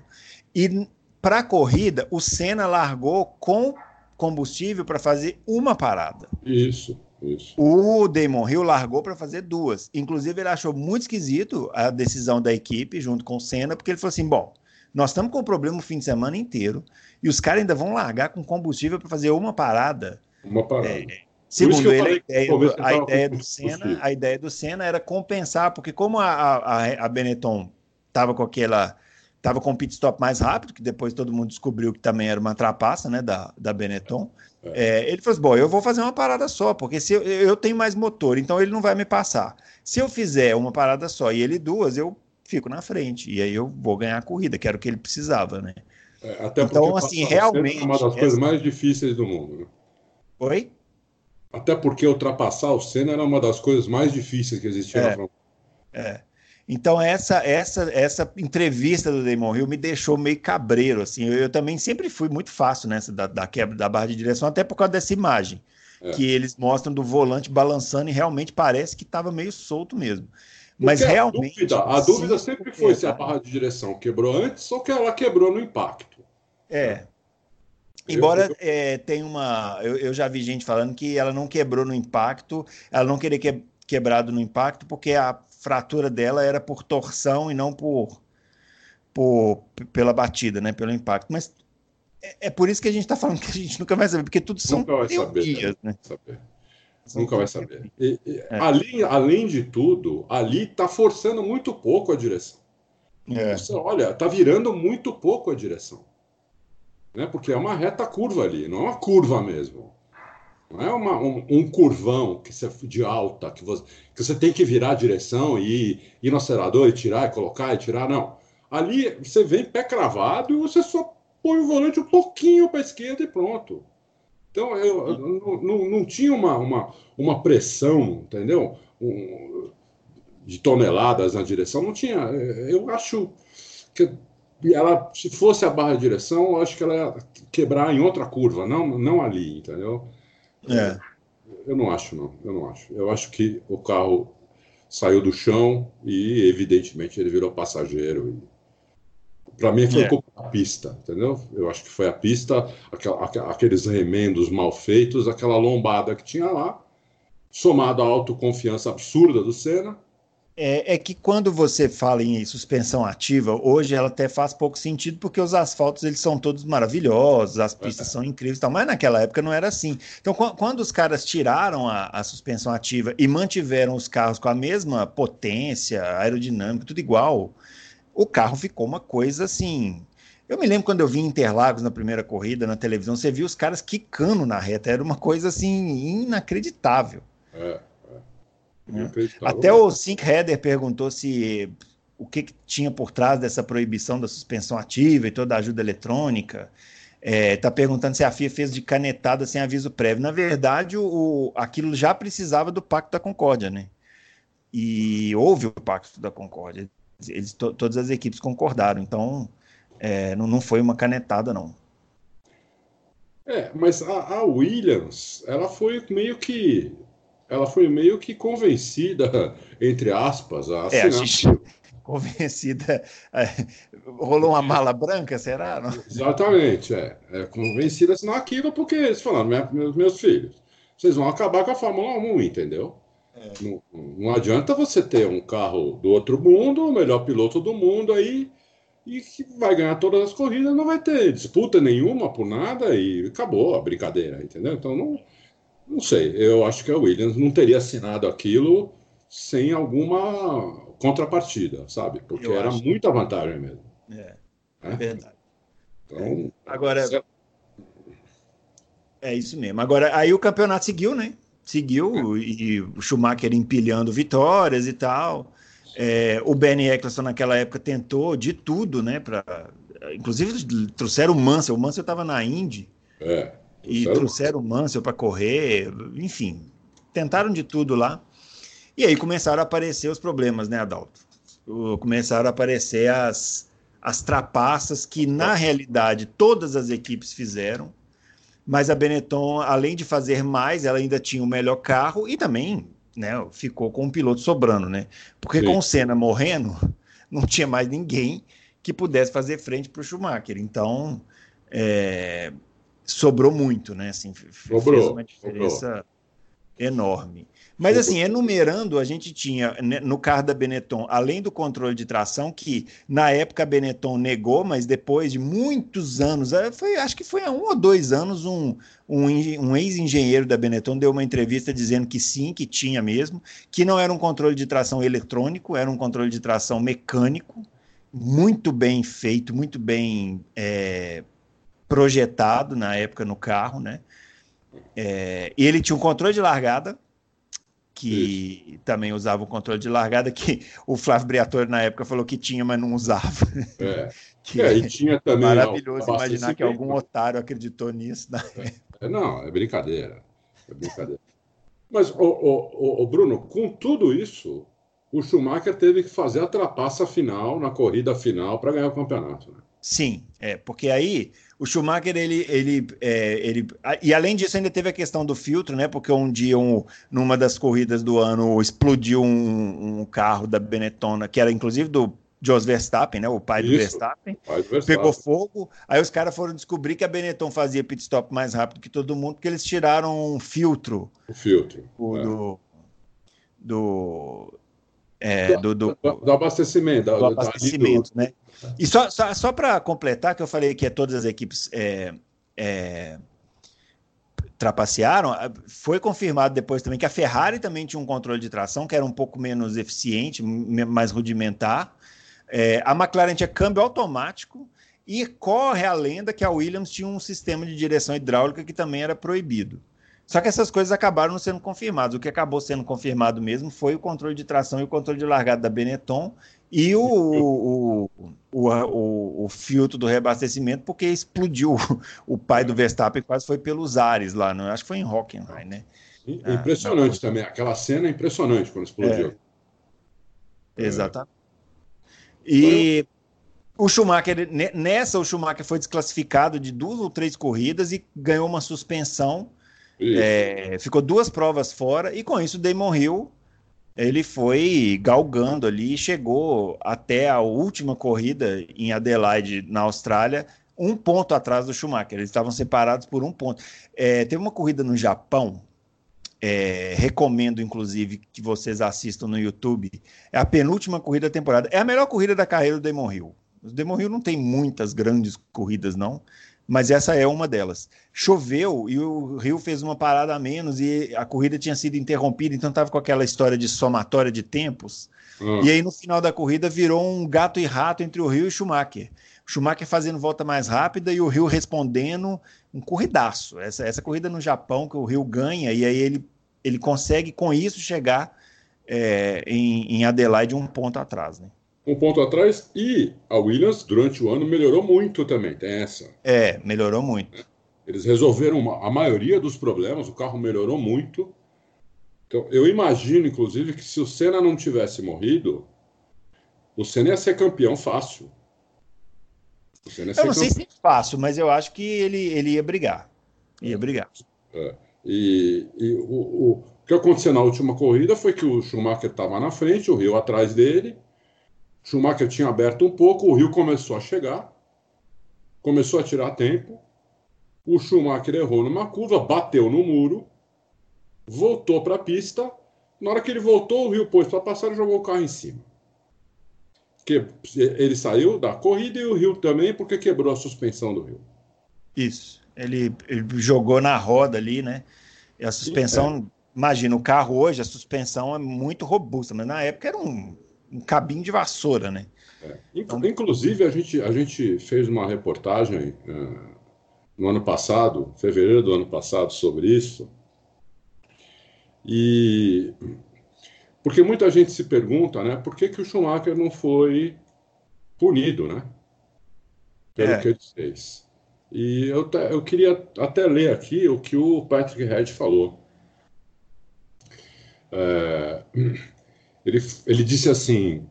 E para a corrida, o Senna largou com combustível para fazer uma parada. Isso. Isso. O Damon Hill largou para fazer duas. Inclusive, ele achou muito esquisito a decisão da equipe, junto com o Senna, porque ele falou assim: bom, nós estamos com o problema o fim de semana inteiro e os caras ainda vão largar com combustível para fazer uma parada. Uma parada. É, segundo ele, a ideia, do, a ideia do Senna, a ideia do Senna era compensar, porque como a, a, a Benetton estava com aquela estava com o pit stop mais rápido, que depois todo mundo descobriu que também era uma trapaça né, da, da Benetton. É. É, ele falou assim: bom, eu vou fazer uma parada só, porque se eu, eu, tenho mais motor, então ele não vai me passar. Se eu fizer uma parada só e ele duas, eu fico na frente. E aí eu vou ganhar a corrida, que era o que ele precisava, né? É, até então, assim, realmente. É uma das coisas mais difíceis do mundo. Né? Oi? Até porque ultrapassar o Senna era uma das coisas mais difíceis que existia é, na Fórmula É. Então essa essa essa entrevista do Damon Hill me deixou meio cabreiro assim. Eu, eu também sempre fui muito fácil nessa da, da, quebra da barra de direção até por causa dessa imagem é. que eles mostram do volante balançando e realmente parece que estava meio solto mesmo. Mas Porque realmente. A dúvida, a dúvida sempre foi se a barra de direção quebrou antes ou que ela quebrou no impacto. É. Embora eu, eu... É, tenha uma. Eu, eu, já vi gente falando que ela não quebrou no impacto, ela não queria que, quebrado no impacto, porque a fratura dela era por torção e não por, por pela batida, né? Pelo impacto. Mas é, é por isso que a gente está falando que a gente nunca vai saber, porque tudo são nunca vai teorias, saber, né? Saber. Nunca vai saber. E, e, é. ali, além de tudo, ali está forçando muito pouco a direção. É. Você olha, está virando muito pouco a direção. Né? Porque é uma reta curva ali, não é uma curva mesmo. Não é uma, um, um, curvão que você, de alta, que você, que você tem que virar a direção e ir, no acelerador e tirar, e colocar e tirar, não. Ali você vem pé cravado e você só põe o volante um pouquinho para a esquerda e pronto. Então, eu, eu não, não, não, tinha uma, uma, uma pressão, entendeu? Um, de toneladas na direção, não tinha. Eu acho que ela, se fosse a barra de direção, eu acho que ela ia quebrar em outra curva, não, não ali, entendeu? É. Eu não acho, não. Eu não acho. Eu acho que o carro saiu do chão e, evidentemente, ele virou passageiro. E para mim, foi é. culpa da pista, entendeu? Eu acho que foi a pista, aquela, aqueles remendos mal feitos, aquela lombada que tinha lá, somado à autoconfiança absurda do Senna. É, é, que quando você fala em suspensão ativa, hoje ela até faz pouco sentido, porque os asfaltos eles são todos maravilhosos, as pistas é. são incríveis, tal, mas naquela época não era assim. Então, quando os caras tiraram a, a, suspensão ativa e mantiveram os carros com a mesma potência, aerodinâmica, tudo igual, o carro ficou uma coisa assim. Eu me lembro quando eu vi Interlagos na primeira corrida na televisão, você viu os caras quicando na reta, era uma coisa assim inacreditável. É, é. é. Até o Sink Header perguntou se o que, que, tinha por trás dessa proibição da suspensão ativa e toda a ajuda eletrônica. Está é, tá perguntando se a FIA fez de canetada sem aviso prévio. Na verdade, o, aquilo já precisava do Pacto da Concórdia, né? E houve o Pacto da Concórdia eles to, todas as equipes concordaram. Então, é, não, não foi uma canetada, não. É, mas a, a, Williams, ela foi meio que, ela foi meio que convencida, entre aspas, a é, a gente, convencida, é, rolou uma mala branca, será? Não? Exatamente, é, é convencida assim, aquilo porque eles falaram, meus, meus filhos, vocês vão acabar com a Fórmula 1, entendeu? É. Não, não, adianta você ter um carro do outro mundo, o melhor piloto do mundo aí, e que vai ganhar todas as corridas, não vai ter disputa nenhuma por nada e acabou a brincadeira, entendeu? Então não, não sei. Eu acho que a Williams não teria assinado aquilo sem alguma contrapartida, sabe? Porque Eu era acho. muita vantagem mesmo. É, é, é verdade. Então, agora. É isso mesmo. Agora, aí o campeonato seguiu, né? seguiu é. e o Schumacher empilhando vitórias e tal. É, o Benny Eccleston naquela época tentou de tudo, né? Pra, inclusive trouxeram o Mansell. O Mansell estava na Indy. É, e trouxeram o Mansell para correr, enfim, tentaram de tudo lá. E aí começaram a aparecer os problemas, né, Adalto? Começaram a aparecer as, as trapaças que, na realidade, todas as equipes fizeram mas a Benetton, além de fazer mais, ela ainda tinha o melhor carro e também né, ficou com um piloto sobrando, né? Porque Sim. com o Senna morrendo, *laughs* não tinha mais ninguém que pudesse fazer frente para o Schumacher. Então, é, sobrou muito, né? Assim, sobrou, fez uma diferença sobrou. enorme. Mas assim, enumerando, a gente tinha né, no carro da Benetton, além do controle de tração, que na época a Benetton negou, mas depois de muitos anos, é, foi, acho que foi há um ou dois anos, um, um, um ex-engenheiro da Benetton deu uma entrevista dizendo que sim, que tinha mesmo, que não era um controle de tração eletrônico, era um controle de tração mecânico, muito bem feito, muito bem é, projetado na época no carro, né? É, e ele tinha um controle de largada, que Isso. também usava o controle de largada, que o Flávio Briatore na época falou que tinha, mas não usava. É, *laughs* que é, e tinha também. Maravilhoso imaginar que algum otário acreditou nisso. Né? É, não, é brincadeira. É brincadeira. Mas, o, o, o, Bruno, com tudo isso, o Schumacher teve que fazer a trapaça final na corrida final para ganhar o campeonato. Né? Sim, é, porque aí o Schumacher, ele, ele, é, ele. E além disso, ainda teve a questão do filtro, né? Porque um dia, um, numa das corridas do ano, explodiu um, um carro da Benetton, que era inclusive do Jos Verstappen, né? O pai do, Verstappen, pai do Verstappen. Pegou fogo. Aí os caras foram descobrir que a Benetton fazia pit stop mais rápido que todo mundo, porque eles tiraram um filtro. O filtro. O, é. Do. Do, é, do, do, do, do, abastecimento. Do, abastecimento, né? E só, só, só para completar, que eu falei que todas as equipes é, é, trapacearam, foi confirmado depois também que a Ferrari também tinha um controle de tração que era um pouco menos eficiente, mais rudimentar. É, a McLaren tinha câmbio automático e corre a lenda que a Williams tinha um sistema de direção hidráulica que também era proibido. Só que essas coisas acabaram não sendo confirmadas. O que acabou sendo confirmado mesmo foi o controle de tração e o controle de largada da Benetton e o, o, o, o, o filtro do reabastecimento, porque explodiu *laughs* o pai do Verstappen, quase foi pelos ares lá, não? acho que foi em Hockenheim, né? Impressionante ah, também, aquela cena é impressionante quando explodiu. É. Exatamente. E o Schumacher, nessa, o Schumacher foi desclassificado de duas ou três corridas e ganhou uma suspensão. É, ficou duas provas fora, e com isso o Damon Hill ele foi galgando ali, chegou até a última corrida em Adelaide, na Austrália, um ponto atrás do Schumacher. Eles estavam separados por um ponto. É, teve uma corrida no Japão é, recomendo, inclusive, que vocês assistam no YouTube. É a penúltima corrida da temporada. É a melhor corrida da carreira do Demon Hill. O Demon Hill não tem muitas grandes corridas, não, mas essa é uma delas. Choveu e o Rio fez uma parada a menos e a corrida tinha sido interrompida, então estava com aquela história de somatória de tempos. Hum. E aí, no final da corrida, virou um gato e rato entre o Rio e o Schumacher. O Schumacher fazendo volta mais rápida e o Rio respondendo um corridaço. Essa, essa corrida no Japão que o Rio ganha e aí ele, ele consegue com isso chegar é, em, em Adelaide um ponto atrás, né? Um ponto atrás e a Williams durante o ano melhorou muito também, tem essa. É, melhorou muito. Eles resolveram a maioria dos problemas, o carro melhorou muito. Então, eu imagino, inclusive, que se o Senna não tivesse morrido, o Senna ia ser campeão fácil. Eu não sei se é fácil, mas eu acho que ele, ele ia brigar. Ia brigar. É. E, e o, o, o, que aconteceu na última corrida foi que o Schumacher estava na frente, o Rio atrás dele. Schumacher tinha aberto um pouco, o Rio começou a chegar, começou a tirar tempo. O Schumacher errou numa curva, bateu no muro, voltou para a pista. Na hora que ele voltou, o Rio pôs para passar e jogou o carro em cima que ele saiu da corrida e o Rio também, porque quebrou a suspensão do Rio. Isso. Ele, ele jogou na roda ali, né? E a suspensão, Sim, é. imagina, o carro hoje, a suspensão é muito robusta, mas na época era um, um cabinho de vassoura, né? É. Inclusive, a gente, a gente fez uma reportagem uh, no ano passado, fevereiro do ano passado, sobre isso. E porque muita gente se pergunta, né, por que, que o Schumacher não foi punido, né? Pelo é. que ele fez. E eu, eu queria até ler aqui o que o Patrick Head falou. É, ele, ele disse assim: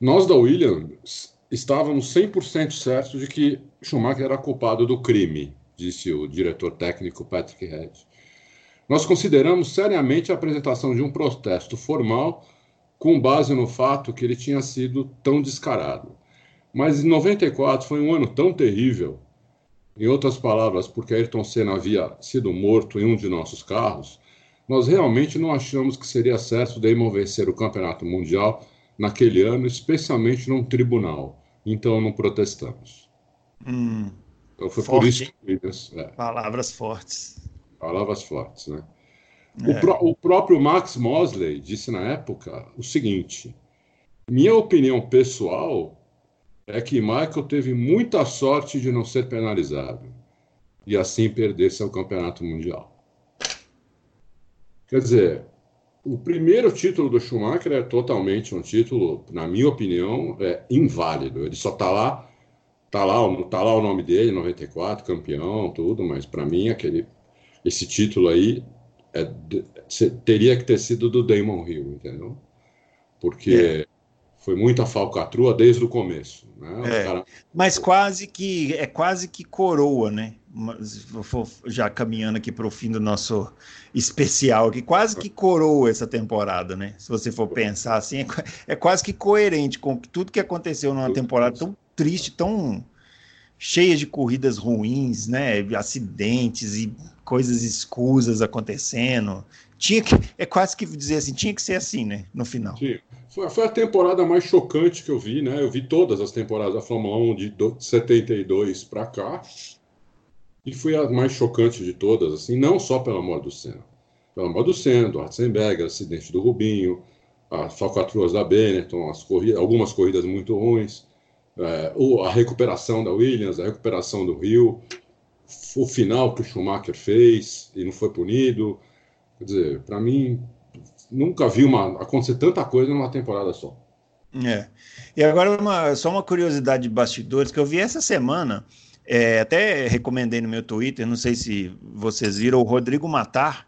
Nós da Williams estávamos 100% certos de que Schumacher era culpado do crime, disse o diretor técnico Patrick Head. Nós consideramos seriamente a apresentação de um protesto formal com base no fato que ele tinha sido tão descarado. Mas em 94 foi um ano tão terrível, em outras palavras, porque Ayrton Senna havia sido morto em um de nossos carros, nós realmente não achamos que seria certo Damon vencer o campeonato mundial naquele ano, especialmente num tribunal. Então não protestamos. Hum, então foi forte. por isso que. É. Palavras fortes. Palavras fortes, né? É. O, pró o próprio Max Mosley disse na época o seguinte: minha opinião pessoal é que Michael teve muita sorte de não ser penalizado e assim perder seu campeonato mundial. Quer dizer, o primeiro título do Schumacher é totalmente um título, na minha opinião, é inválido. Ele só está lá, tá lá, tá lá o nome dele, 94, campeão, tudo, mas para mim aquele esse título aí é, teria que ter sido do Damon Hill, entendeu? Porque é. Foi muita falcatrua desde o começo. Né? É. Cara... Mas quase que é quase que coroa, né? Já caminhando aqui para o fim do nosso especial, que quase que coroa essa temporada, né? Se você for pensar assim, é, é quase que coerente com tudo que aconteceu numa temporada tão triste, tão cheia de corridas ruins, né? Acidentes e coisas escusas acontecendo. Tinha que, é quase que dizer assim, tinha que ser assim, né? No final. Foi, foi a temporada mais chocante que eu vi, né? Eu vi todas as temporadas da Fórmula 1 de 72 para cá. E foi a mais chocante de todas, assim, não só pela morte do Senna. Pela morte do Senna, do Hartzenberg, acidente do Rubinho, as falcatruas da Benetton, as corridas, algumas corridas muito ruins é, a recuperação da Williams, a recuperação do Rio, o final que o Schumacher fez e não foi punido. Quer dizer, para mim, nunca vi uma, acontecer tanta coisa numa temporada só. É. E agora, uma, só uma curiosidade de bastidores que eu vi essa semana, é, até recomendei no meu Twitter, não sei se vocês viram, o Rodrigo Matar,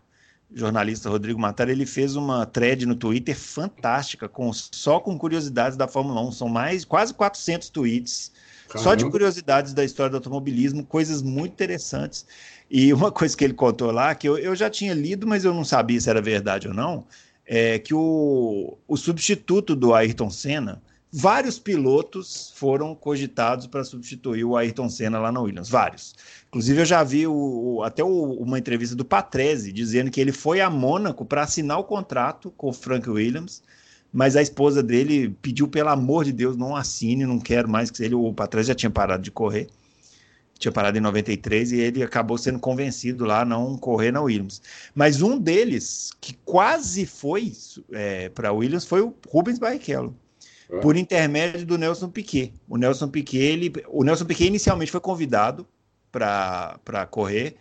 jornalista Rodrigo Matar, ele fez uma thread no Twitter fantástica, com, só com curiosidades da Fórmula 1. São mais quase 400 tweets, Caramba. só de curiosidades da história do automobilismo, coisas muito interessantes. E uma *laughs* coisa que ele contou lá, que eu, eu já tinha lido, mas eu não sabia se era verdade ou não, é que o, o substituto do Ayrton Senna, vários pilotos foram cogitados para substituir o Ayrton Senna lá na Williams, vários. Inclusive, eu já vi o, até o, uma entrevista do Patrese dizendo que ele foi a Mônaco para assinar o contrato com o Frank Williams, mas a esposa dele pediu, pelo amor de Deus, não assine, não quero mais que ele. O Patrese já tinha parado de correr, tinha parado em 93 e ele acabou sendo convencido lá a não correr na Williams. Mas um deles, que quase foi é, para a Williams, foi o Rubens Barrichello é. por intermédio do Nelson Piquet. O Nelson Piquet, ele, o Nelson Piquet inicialmente foi convidado para correr.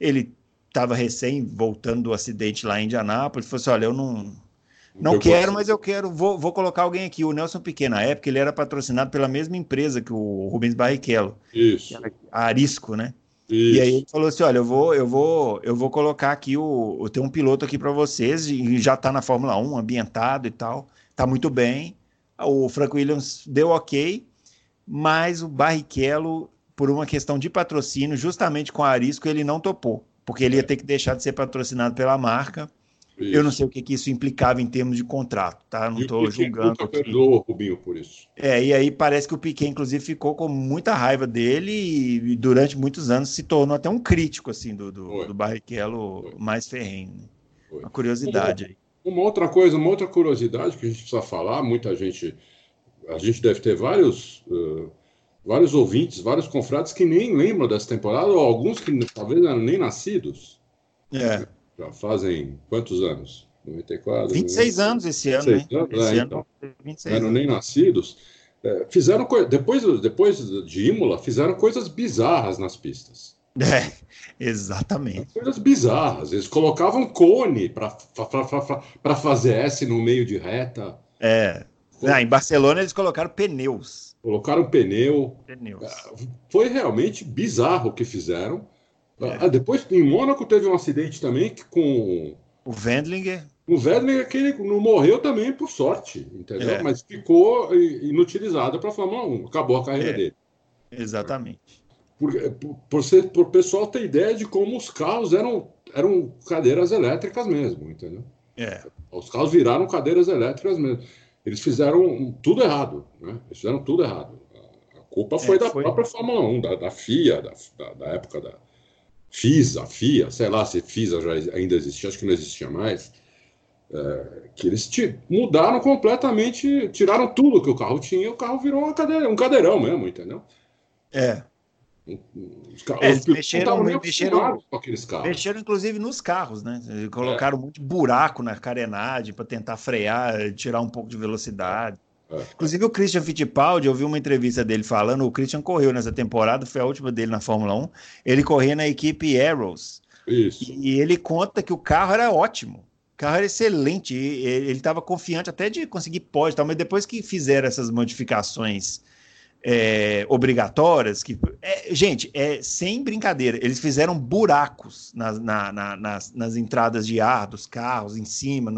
Ele estava recém voltando do acidente lá em Indianápolis. Falou assim: olha, eu não, não quero, mas eu quero, vou, vou colocar alguém aqui. O Nelson Piquet, na época, ele era patrocinado pela mesma empresa que o Rubens Barrichello. Isso. A Arisco, né? Isso. E aí ele falou assim: olha, eu vou, eu vou, eu vou colocar aqui o. Eu tenho um piloto aqui para vocês, e já está na Fórmula 1, ambientado e tal. Tá muito bem. O Frank Williams deu ok, mas o Barrichello por uma questão de patrocínio, justamente com a Arisco, ele não topou, porque ele ia ter que deixar de ser patrocinado pela marca. Isso. Eu não sei o que, que, isso implicava em termos de contrato, tá? Não estou julgando. Nunca perdoou o Rubinho por isso. É, e aí parece que o Piquet, inclusive, ficou com muita raiva dele e, e durante muitos anos se tornou até um crítico assim do, do, do Barrichello mais ferrenho. Né? Uma curiosidade aí. Uma outra coisa, uma outra curiosidade que a gente precisa falar, muita gente. A gente deve ter vários. Uh, vários ouvintes, vários confrades que nem lembram dessa temporada, ou alguns que talvez nem nascidos. É. Já fazem quantos anos? 94? 26 anos esse ano, 26 né? Anos, esse é, ano, então, 26 não eram nem nascidos. É, fizeram depois, depois de Imola, fizeram coisas bizarras nas pistas. É, exatamente. Coisas bizarras. Eles colocavam cone para fazer S no meio de reta. É. Ah, em Barcelona eles colocaram pneus. Colocaram pneu. Pneus. Ah, foi realmente bizarro o que fizeram. É. Ah, depois, em Mônaco, teve um acidente também com. O Wendlinger. O Wendlinger, que ele não morreu também por sorte, entendeu? É. Mas ficou inutilizado para a Fórmula 1. Acabou a carreira é. dele. Exatamente. Por, por, por, ser, por o pessoal ter ideia de como os carros eram, eram cadeiras elétricas mesmo, entendeu? É. Os carros viraram cadeiras elétricas mesmo. Eles fizeram tudo errado, né? Eles fizeram tudo errado. A culpa foi é, da foi... própria Fórmula 1, da, da FIA, da, da, da, época da FISA, FIA, sei lá se FISA já ainda existia, acho que não existia mais. É, que eles mudaram completamente, tiraram tudo que o carro tinha, o carro virou cadeira, um cadeirão mesmo, entendeu? É. Os, é, eles mexeram, mexeram, com aqueles carros. mexeram inclusive nos carros, né? Colocaram é. muito buraco na carenagem para tentar frear, tirar um pouco de velocidade. É. Inclusive o Christian Fittipaldi, eu vi uma entrevista dele falando, o Christian correu nessa temporada, foi a última dele na Fórmula 1, ele corria na equipe Arrows. Isso. E ele conta que o carro era ótimo. O carro era excelente, ele estava confiante até de conseguir pódio, mas depois que fizeram essas modificações é, obrigatórias. Que, é, gente, é sem brincadeira, eles fizeram buracos nas, na, na, nas, nas, entradas de ar dos carros, em cima,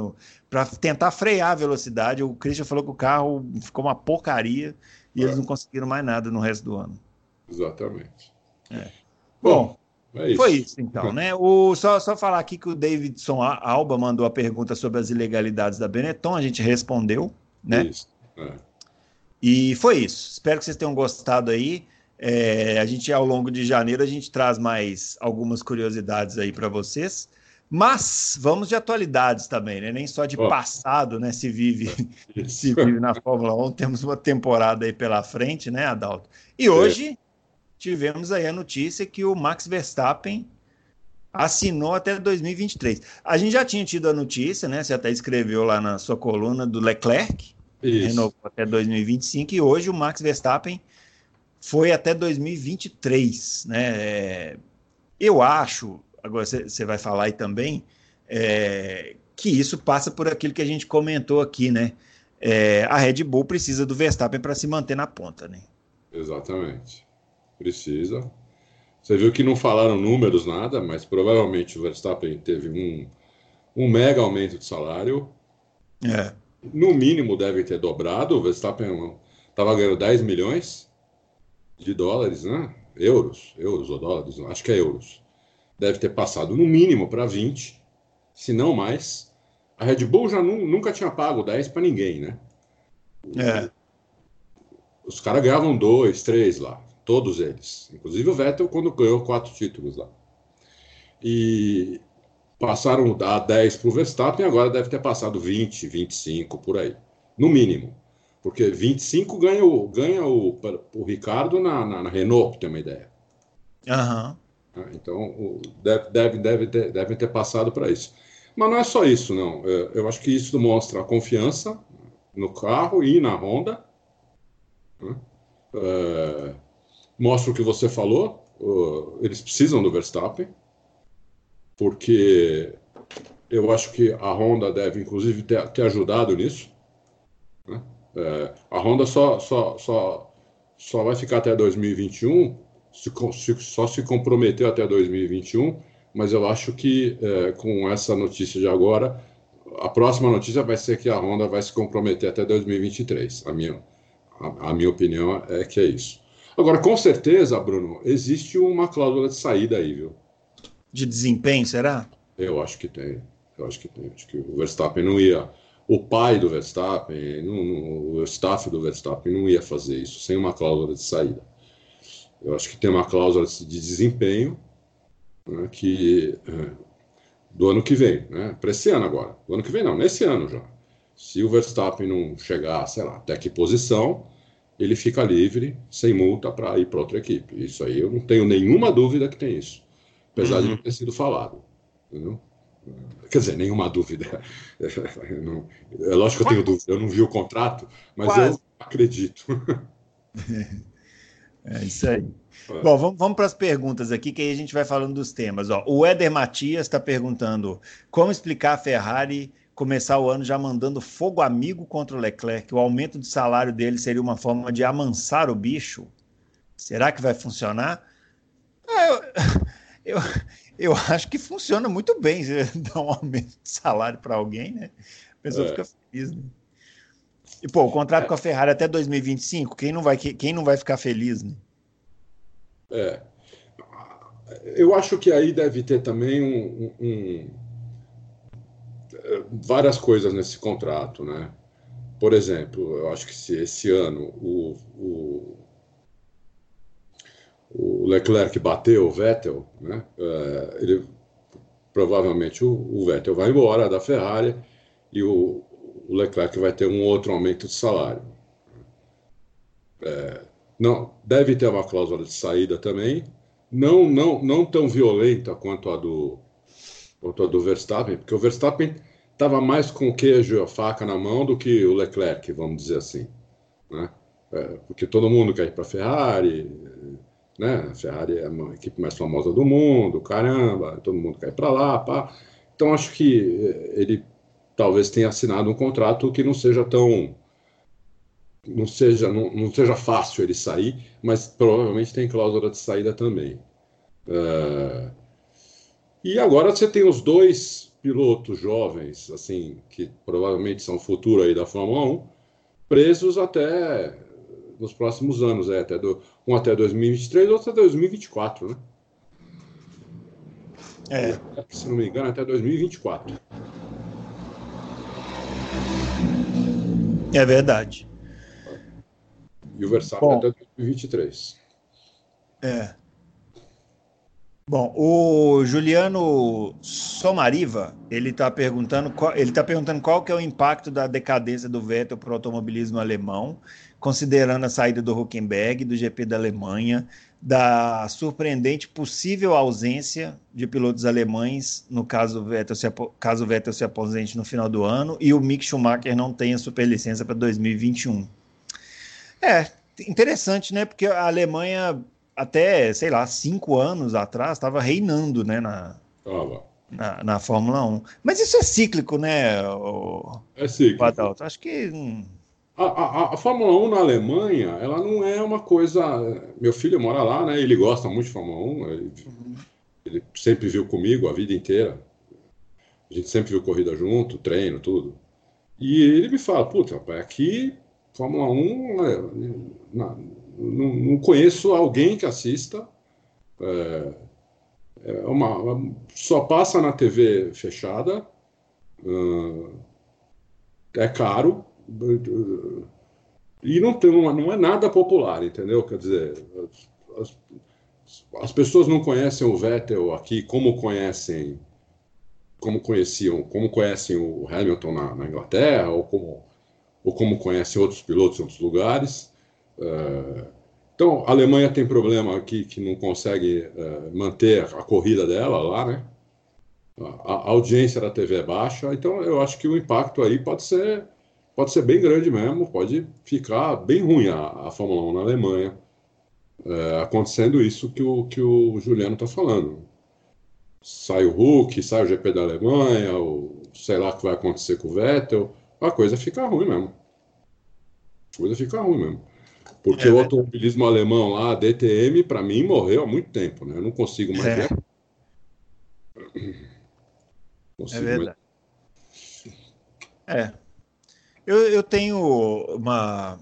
para tentar frear a velocidade. O Christian falou que o carro ficou uma porcaria e é. eles não conseguiram mais nada no resto do ano. Exatamente. É. Bom, Bom é isso. foi isso então, né? O, só, só falar aqui que o Davidson Alba mandou a pergunta sobre as ilegalidades da Benetton, a gente respondeu, né? Isso. É. E foi isso. Espero que vocês tenham gostado aí. É, a gente, ao longo de janeiro, a gente traz mais algumas curiosidades aí para vocês. Mas vamos de atualidades também, né? Nem só de oh. passado, né? Se vive, *laughs* se vive na Fórmula 1. Temos uma temporada aí pela frente, né, Adalto? E hoje é. tivemos aí a notícia que o Max Verstappen assinou até 2023. A gente já tinha tido a notícia, né? Você até escreveu lá na sua coluna do Leclerc, isso. renovou até 2025 e hoje o Max Verstappen foi até 2023, né? É, eu acho, agora você vai falar aí também, é, que isso passa por aquilo que a gente comentou aqui, né? É, a Red Bull precisa do Verstappen para se manter na ponta, né? Exatamente. Precisa. Você viu que não falaram números, nada, mas provavelmente o Verstappen teve um, um mega aumento de salário. É no mínimo deve ter dobrado. O Verstappen estava ganhando 10 milhões de dólares, né? Euros, euros ou dólares, acho que é euros. Deve ter passado no mínimo para 20, se não mais. A Red Bull já nu nunca tinha pago 10 para ninguém, né? É. Os caras ganhavam dois, três lá, todos eles. Inclusive o Vettel quando ganhou quatro títulos lá. E passaram a 10 para o Verstappen, agora deve ter passado 20, 25 por aí, no mínimo. Porque 25 ganha o, ganha o, o Ricardo na, na, na Renault, para ter uma ideia. Uhum. Então, deve, deve, deve, ter, devem ter passado para isso. Mas não é só isso, não. É, eu acho que isso mostra a confiança no carro e na Honda. Né? É, mostra o que você falou. Eles precisam do Verstappen porque eu acho que a Honda deve, inclusive, ter, ter ajudado nisso. Né? É, a Honda só, só, só, só vai ficar até 2021, se, se, só se comprometeu até 2021, mas eu acho que é, com essa notícia de agora, a próxima notícia vai ser que a Honda vai se comprometer até 2023. A minha, a, a minha opinião é que é isso. Agora, com certeza, Bruno, existe uma cláusula de saída aí, viu? de desempenho, será? Eu acho que tem. Eu acho que tem. Acho que o Verstappen não ia. O pai do Verstappen, não, o staff do Verstappen não ia fazer isso sem uma cláusula de saída. Eu acho que tem uma cláusula de desempenho né, que é, do ano que vem, né, para esse ano agora. Do ano que vem não, nesse ano já. Se o Verstappen não chegar, sei lá, até que posição, ele fica livre, sem multa, para ir para outra equipe. Isso aí eu não tenho nenhuma dúvida que tem isso apesar uhum. de não ter sido falado. Entendeu? Quer dizer, nenhuma dúvida. *laughs* Não, é lógico que eu tenho dúvida, eu não vi o contrato, mas Quase. eu acredito. *laughs* É isso aí. Bom, vamos, vamos para as perguntas aqui, que aí a gente vai falando dos temas. Ó, o Éder Matias está perguntando como explicar a Ferrari começar o ano já mandando fogo amigo contra o Leclerc. O aumento de salário dele seria uma forma de amansar o bicho? Será que vai funcionar? É, eu *laughs* eu, eu acho que funciona muito bem você *laughs* dar um aumento de salário para alguém, né? A pessoa é. fica feliz, né? E, pô, o contrato com a Ferrari até 2025, quem não vai, quem não vai ficar feliz, né? É. Eu acho que aí deve ter também um, um, várias coisas nesse contrato, né? Por exemplo, eu acho que se esse ano o, o o Leclerc bateu o Vettel, né? É, ele provavelmente o, o, Vettel vai embora da Ferrari e o, o, Leclerc vai ter um outro aumento de salário. É, não deve ter uma cláusula de saída também, não não não tão violenta quanto a do quanto a do Verstappen, porque o Verstappen estava mais com queijo e a faca na mão do que o Leclerc, vamos dizer assim, né? É, porque todo mundo quer ir para a Ferrari, né? A Ferrari é a equipe mais famosa do mundo, caramba, todo mundo quer ir para lá, pá. Então acho que eh, ele talvez tenha assinado um contrato que não seja tão não seja, não, não, seja fácil ele sair, mas provavelmente tem cláusula de saída também. Uh, e agora você tem os dois pilotos jovens, assim, que provavelmente são futuro aí da Fórmula 1, presos até nos próximos anos, é, até do, um até 2023 outro até 2024, né? É. Se não me engano, até 2024. É verdade. E o Verstappen Bom, até 2023. É. Bom, o Juliano Somariva, ele está perguntando, ele tá perguntando qual que é o impacto da decadência do Vettel para o automobilismo alemão, considerando a saída do Huckenberg, do GP da Alemanha, da surpreendente possível ausência de pilotos alemães, no caso Vettel se, caso o Vettel se aposente no final do ano, e o Mick Schumacher não tenha superlicença para 2021. É, interessante, né? Porque a Alemanha, até, sei lá, cinco anos atrás, estava reinando, né? Na, na, na, Fórmula 1. Mas isso é cíclico, né? O, é cíclico. Adalto? Acho que. Hum... A, a, Fórmula 1 na Alemanha, ela não é uma coisa. Meu filho mora lá, né? Ele gosta muito de Fórmula 1. Ele, uhum. ele sempre viu comigo a vida inteira. A gente sempre viu corrida junto, treino, tudo. E ele me fala, puta, rapaz, aqui Fórmula 1, é, não, não, conheço alguém que assista. É, é uma, só passa na TV fechada. É caro. E não, tem, não é nada popular, entendeu? Quer dizer, as, as pessoas não conhecem o Vettel aqui como conhecem como conheciam, como conhecem o Hamilton na, na Inglaterra ou como ou como conhecem outros pilotos em outros lugares. É, então, a Alemanha tem problema aqui que não consegue é, manter a corrida dela lá, né? A audiência da TV é baixa, então eu acho que o impacto aí pode ser, pode ser bem grande mesmo, pode ficar bem ruim a, a Fórmula 1 na Alemanha, é, acontecendo isso que o, que o Juliano está falando. Sai o Hulk, sai o GP da Alemanha, ou sei lá o que vai acontecer com o Vettel, a coisa fica ruim mesmo. A coisa fica ruim mesmo. Porque é, o automobilismo né? alemão lá, DTM, para mim, morreu há muito tempo, né? Eu não consigo mais é. ver. Consigo é verdade. Mais... É. Eu, eu tenho uma,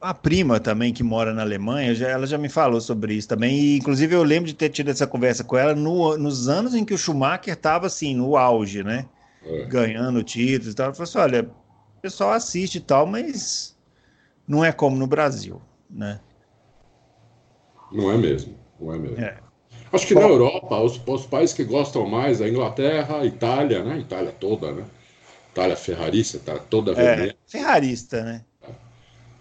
uma prima também que mora na Alemanha, já, ela já me falou sobre isso também, e inclusive eu lembro de ter tido essa conversa com ela no, nos anos em que o Schumacher estava assim, no auge, né? é. ganhando títulos e tal. Eu falei assim, olha, o pessoal assiste e tal, mas não é como no Brasil, né? Não é mesmo, não é mesmo. É. Acho que Bom, na Europa, os, os, países que gostam mais, a Inglaterra, a Itália, né? Itália toda, né? Itália ferrarista, tá toda vermelha. É, ferrarista, né?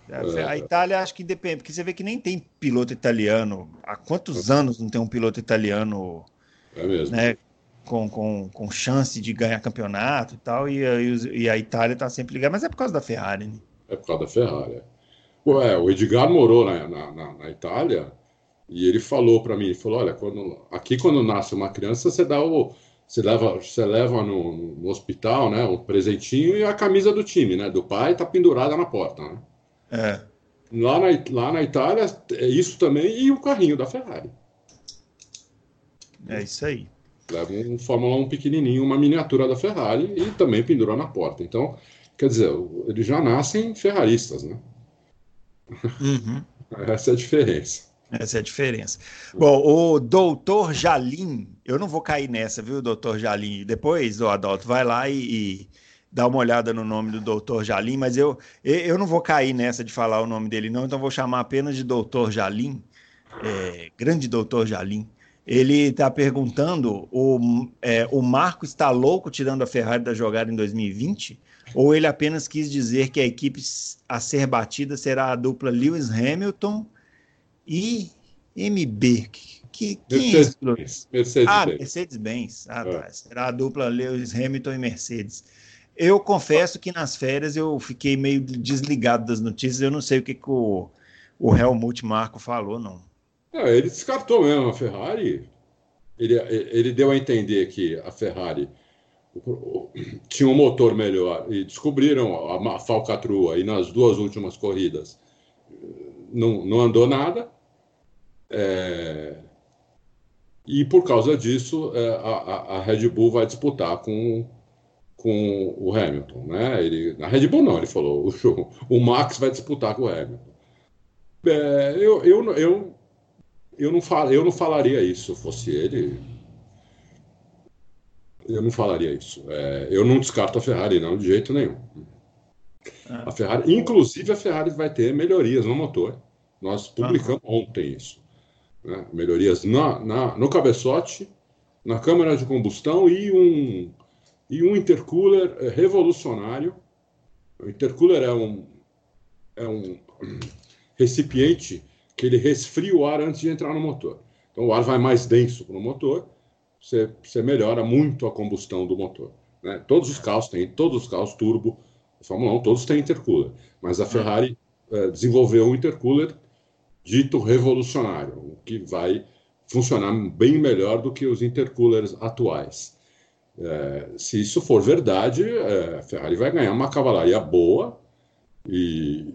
É. A Itália acho que depende, porque você vê que nem tem piloto italiano. Há quantos anos não tem um piloto italiano é mesmo. Né, com, com, com chance de ganhar campeonato e tal, e, e, e a Itália está sempre ligada, mas é por causa da Ferrari, né? É por causa da Ferrari. É. Pô, é, o Edgar morou na, na, na Itália e ele falou para mim, ele falou, olha, quando, aqui quando nasce uma criança, você dá o, você leva, você leva no, no, hospital, né, um presentinho e a camisa do time, né, do pai tá pendurada na porta, né? É. Lá na, lá na Itália, é isso também e o carrinho da Ferrari. É isso aí. Leva um Fórmula 1 pequenininho, uma miniatura da Ferrari e também pendurou na porta. Então, quer dizer, eles já nascem ferraristas, né? Uhum. *laughs* Essa é a diferença. Essa é a diferença. Bom, o doutor Jalim, eu não vou cair nessa, viu, doutor Jalim? Depois, o Adalto, vai lá e, e dá uma olhada no nome do doutor Jalim, mas eu, eu não vou cair nessa de falar o nome dele, não, então vou chamar apenas de doutor Jalim, é, grande doutor Jalim. Ele está perguntando: o, é, o Marco está louco tirando a Ferrari da jogada em 2020? Ou ele apenas quis dizer que a equipe a ser batida será a dupla Lewis Hamilton e MB? Que, quem Mercedes, é Mercedes, ah, Mercedes-Benz. Ah, é. tá. Será a dupla Lewis Hamilton e Mercedes. Eu confesso que nas férias eu fiquei meio desligado das notícias. Eu não sei o que, que o, o Helmut Marco falou, não. É, ele descartou mesmo a Ferrari. Ele, ele deu a entender que a Ferrari, tinha um motor melhor e descobriram a falcatrua e nas duas últimas corridas não, não andou nada. É, e por causa disso, é, a, a, Red Bull vai disputar com, com o Hamilton. Né? Ele, a Red Bull não, ele falou, *laughs* o, o Max vai disputar com o Hamilton. É, eu, eu, eu, eu, não fal, eu não falaria isso se fosse ele. Eu não falaria isso. É, eu não descarto a Ferrari, não, de jeito nenhum. A Ferrari, inclusive, a Ferrari vai ter melhorias no motor. Nós publicamos uhum. ontem isso. Né? Melhorias na, na, no cabeçote, na câmara de combustão e um, e um intercooler revolucionário. O intercooler é um, é um *clears throat* recipiente que ele resfria o ar antes de entrar no motor. Então o ar vai mais denso para o motor, você, você melhora muito a combustão do motor. Né? Todos os carros têm, todos os carros turbo, Fórmula 1, todos têm intercooler, mas a Ferrari é, desenvolveu um intercooler dito revolucionário, que vai funcionar bem melhor do que os intercoolers atuais. É, se isso for verdade, é, a Ferrari vai ganhar uma cavalaria boa e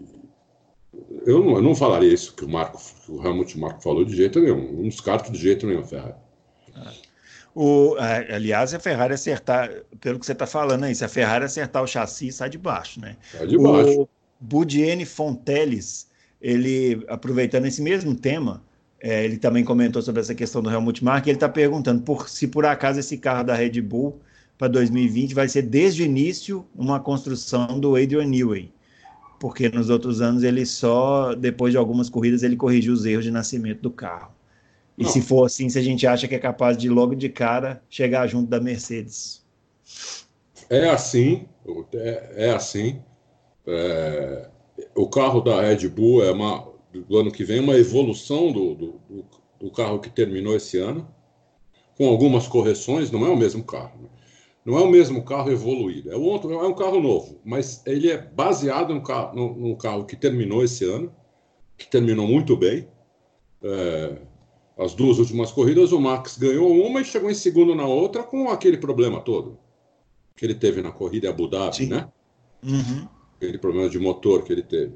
eu não, eu não falaria isso que o Marco, que o Helmut Marco falou de jeito nenhum, não descarto de jeito nenhum a Ferrari. O, aliás, a Ferrari acertar, pelo que você está falando aí, se a Ferrari acertar o chassi, sai de baixo, né? Sai de baixo. O Budiene Fonteles, ele, aproveitando esse mesmo tema, é, ele também comentou sobre essa questão do Helmut Marko, ele está perguntando por, se por acaso esse carro da Red Bull para 2020 vai ser desde o início uma construção do Adrian Newey, porque nos outros anos ele só, depois de algumas corridas, ele corrigiu os erros de nascimento do carro. E Não. se for assim, se a gente acha que é capaz de logo de cara chegar junto da Mercedes. É assim, é, é assim. É, o carro da Red Bull é uma, do ano que vem uma evolução do, do, do, carro que terminou esse ano, com algumas correções, não é o mesmo carro. Né? Não é o mesmo carro evoluído, é, outro, é um carro novo, mas ele é baseado no carro, no, no carro que terminou esse ano, que terminou muito bem. É, as duas últimas corridas, o Max ganhou uma e chegou em segundo na outra com aquele problema todo que ele teve na corrida em Abu Dhabi, Sim. né? Uhum. Aquele problema de motor que ele teve.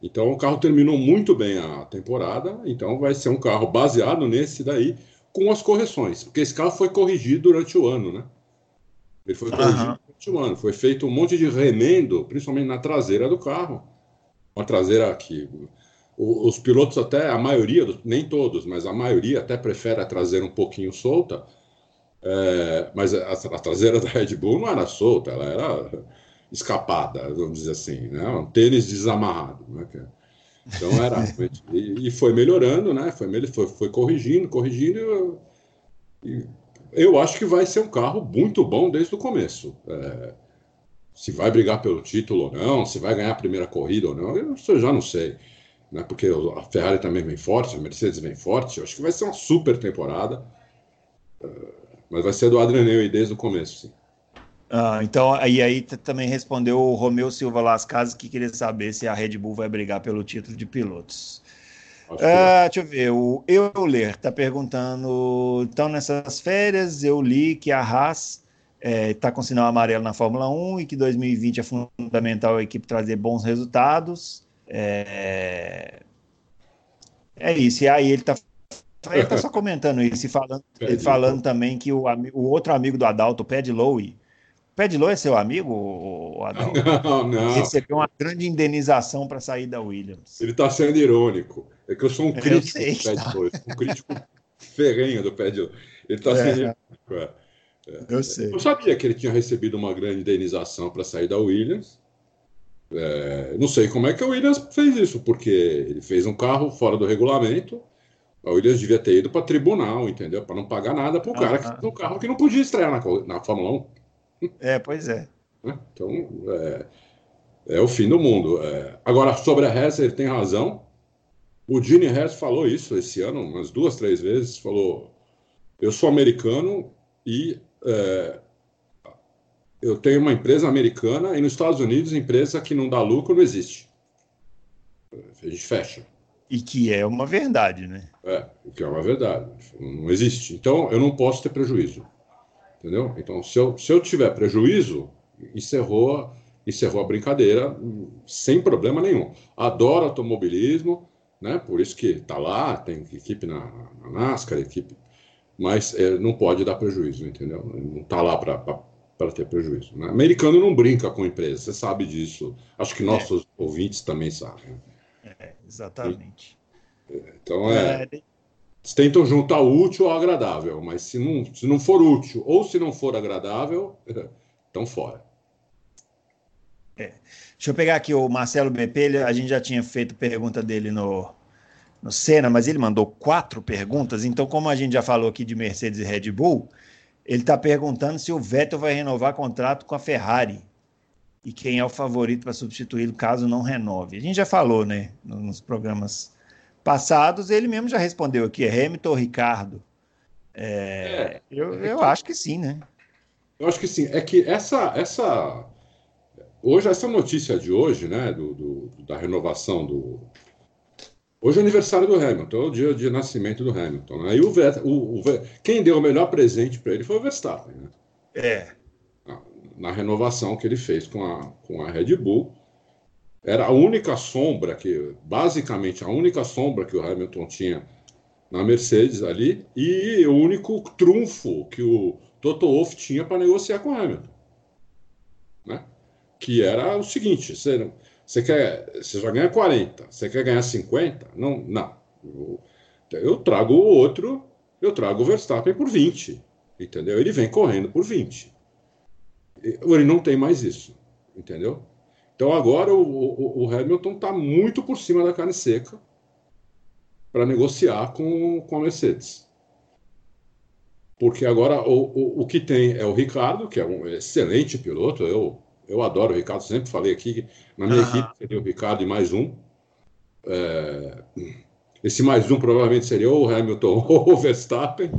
Então o carro terminou muito bem a temporada, então vai ser um carro baseado nesse daí, com as correções, porque esse carro foi corrigido durante o ano, né? Ele foi corrigido uhum. durante o ano, foi feito um monte de remendo, principalmente na traseira do carro. Uma traseira que os pilotos até, a maioria, nem todos, mas a maioria até prefere a traseira um pouquinho solta, é, mas a, a, traseira da Red Bull não era solta, ela era escapada, vamos dizer assim, né? um tênis desamarrado. Né? Então era. *laughs* e, e, foi melhorando, né? Foi, foi, foi corrigindo, corrigindo. E eu acho que vai ser um carro muito bom desde o começo. É, se vai brigar pelo título ou não, se vai ganhar a primeira corrida ou não, eu, eu já não sei né? porque a Ferrari também vem forte, a Mercedes vem forte. Eu acho que vai ser uma super temporada, uh, mas vai ser do Adrian Newey desde o começo, sim. Ah, então, aí, aí também respondeu o Romeu Silva Las Casas, que queria saber se a Red Bull vai brigar pelo título de pilotos. Ah, deixa eu ver, o Euler está perguntando, então nessas férias eu li que a Haas está é, tá com sinal amarelo na Fórmula 1 e que 2020 é fundamental a equipe trazer bons resultados. É, é isso. E aí ele está ele tá só *laughs* comentando isso e falando, falando também que o, o outro amigo do Adalto, o Pad Lowe, Pad Lowe é seu amigo, Adalto? *laughs* Não, não. Recebeu uma grande indenização para sair da Williams. Ele está sendo irônico. É que eu sou um *laughs* crítico sei, do tá. Lowe, um crítico ferrenho do Pad Lowe. Ele está sendo é. irônico. É. É. Eu sei. Eu sabia que ele tinha recebido uma grande indenização para sair da Williams. É, não sei como é que a Williams fez isso, porque ele fez um carro fora do regulamento. A Williams devia ter ido para tribunal, entendeu? Para não pagar nada para o cara que fez um carro que não podia estrear na, na Fórmula 1. É, pois é. Né? Então, é, é, o fim do mundo. É, agora, sobre a Hess, ele tem razão. O Gene Hess falou isso esse ano, umas duas, três vezes. Falou: Eu sou americano e é, eu tenho uma empresa americana e nos Estados Unidos, empresa que não dá lucro não existe. A gente fecha. E que é uma verdade, né? É, o que é uma verdade. Não existe. Então, eu não posso ter prejuízo. Entendeu? Então, se eu, se eu tiver prejuízo, encerrou, encerrou a brincadeira sem problema nenhum. Adoro automobilismo, né? Por isso que está lá, tem equipe na, na NASCAR, equipe, mas é, não pode dar prejuízo, entendeu? Não está lá para ter prejuízo. Né? Americano não brinca com empresa, você sabe disso. Acho que nossos é. ouvintes também sabem. É, exatamente. Então é. é tentam juntar o útil ao agradável, mas se não, se não for útil ou se não for agradável, *laughs* estão fora. É. Deixa eu pegar aqui o Marcelo BP, a gente já tinha feito pergunta dele no, no Senna, mas ele mandou quatro perguntas, então como a gente já falou aqui de Mercedes e Red Bull, ele está perguntando se o Vettel vai renovar contrato com a Ferrari e quem é o favorito para substituí-lo caso não renove. A gente já falou, né, nos programas passados, ele mesmo já respondeu aqui, é Hamilton ou Ricardo? É, é, eu, é acho que sim, né? Eu acho que sim. É que essa, essa hoje essa notícia de hoje, né, do, do da renovação do Hoje é aniversário do Hamilton, é o dia de nascimento do Hamilton. Aí né? o, o, o, quem deu o melhor presente para ele foi o Verstappen, né? É. Na, na, renovação que ele fez com a, com a Red Bull, era a única sombra que, basicamente, a única sombra que o Hamilton tinha na Mercedes ali e o único trunfo que o Toto Wolff tinha para negociar com o Hamilton. Né? Que era o seguinte: você, você, quer, você já ganha 40, você quer ganhar 50? Não, não. Eu, eu trago o outro, eu trago o Verstappen por 20. Entendeu? Ele vem correndo por 20. Ele não tem mais isso. Entendeu? Então agora o, o, o Hamilton está muito por cima da carne seca para negociar com, com a Mercedes. Porque agora o, o, o, que tem é o Ricardo, que é um excelente piloto. Eu, eu adoro o Ricardo, sempre falei aqui que na minha equipe seria o Ricardo e mais um. É, esse mais um provavelmente seria ou o Hamilton *laughs* ou o Verstappen. *laughs*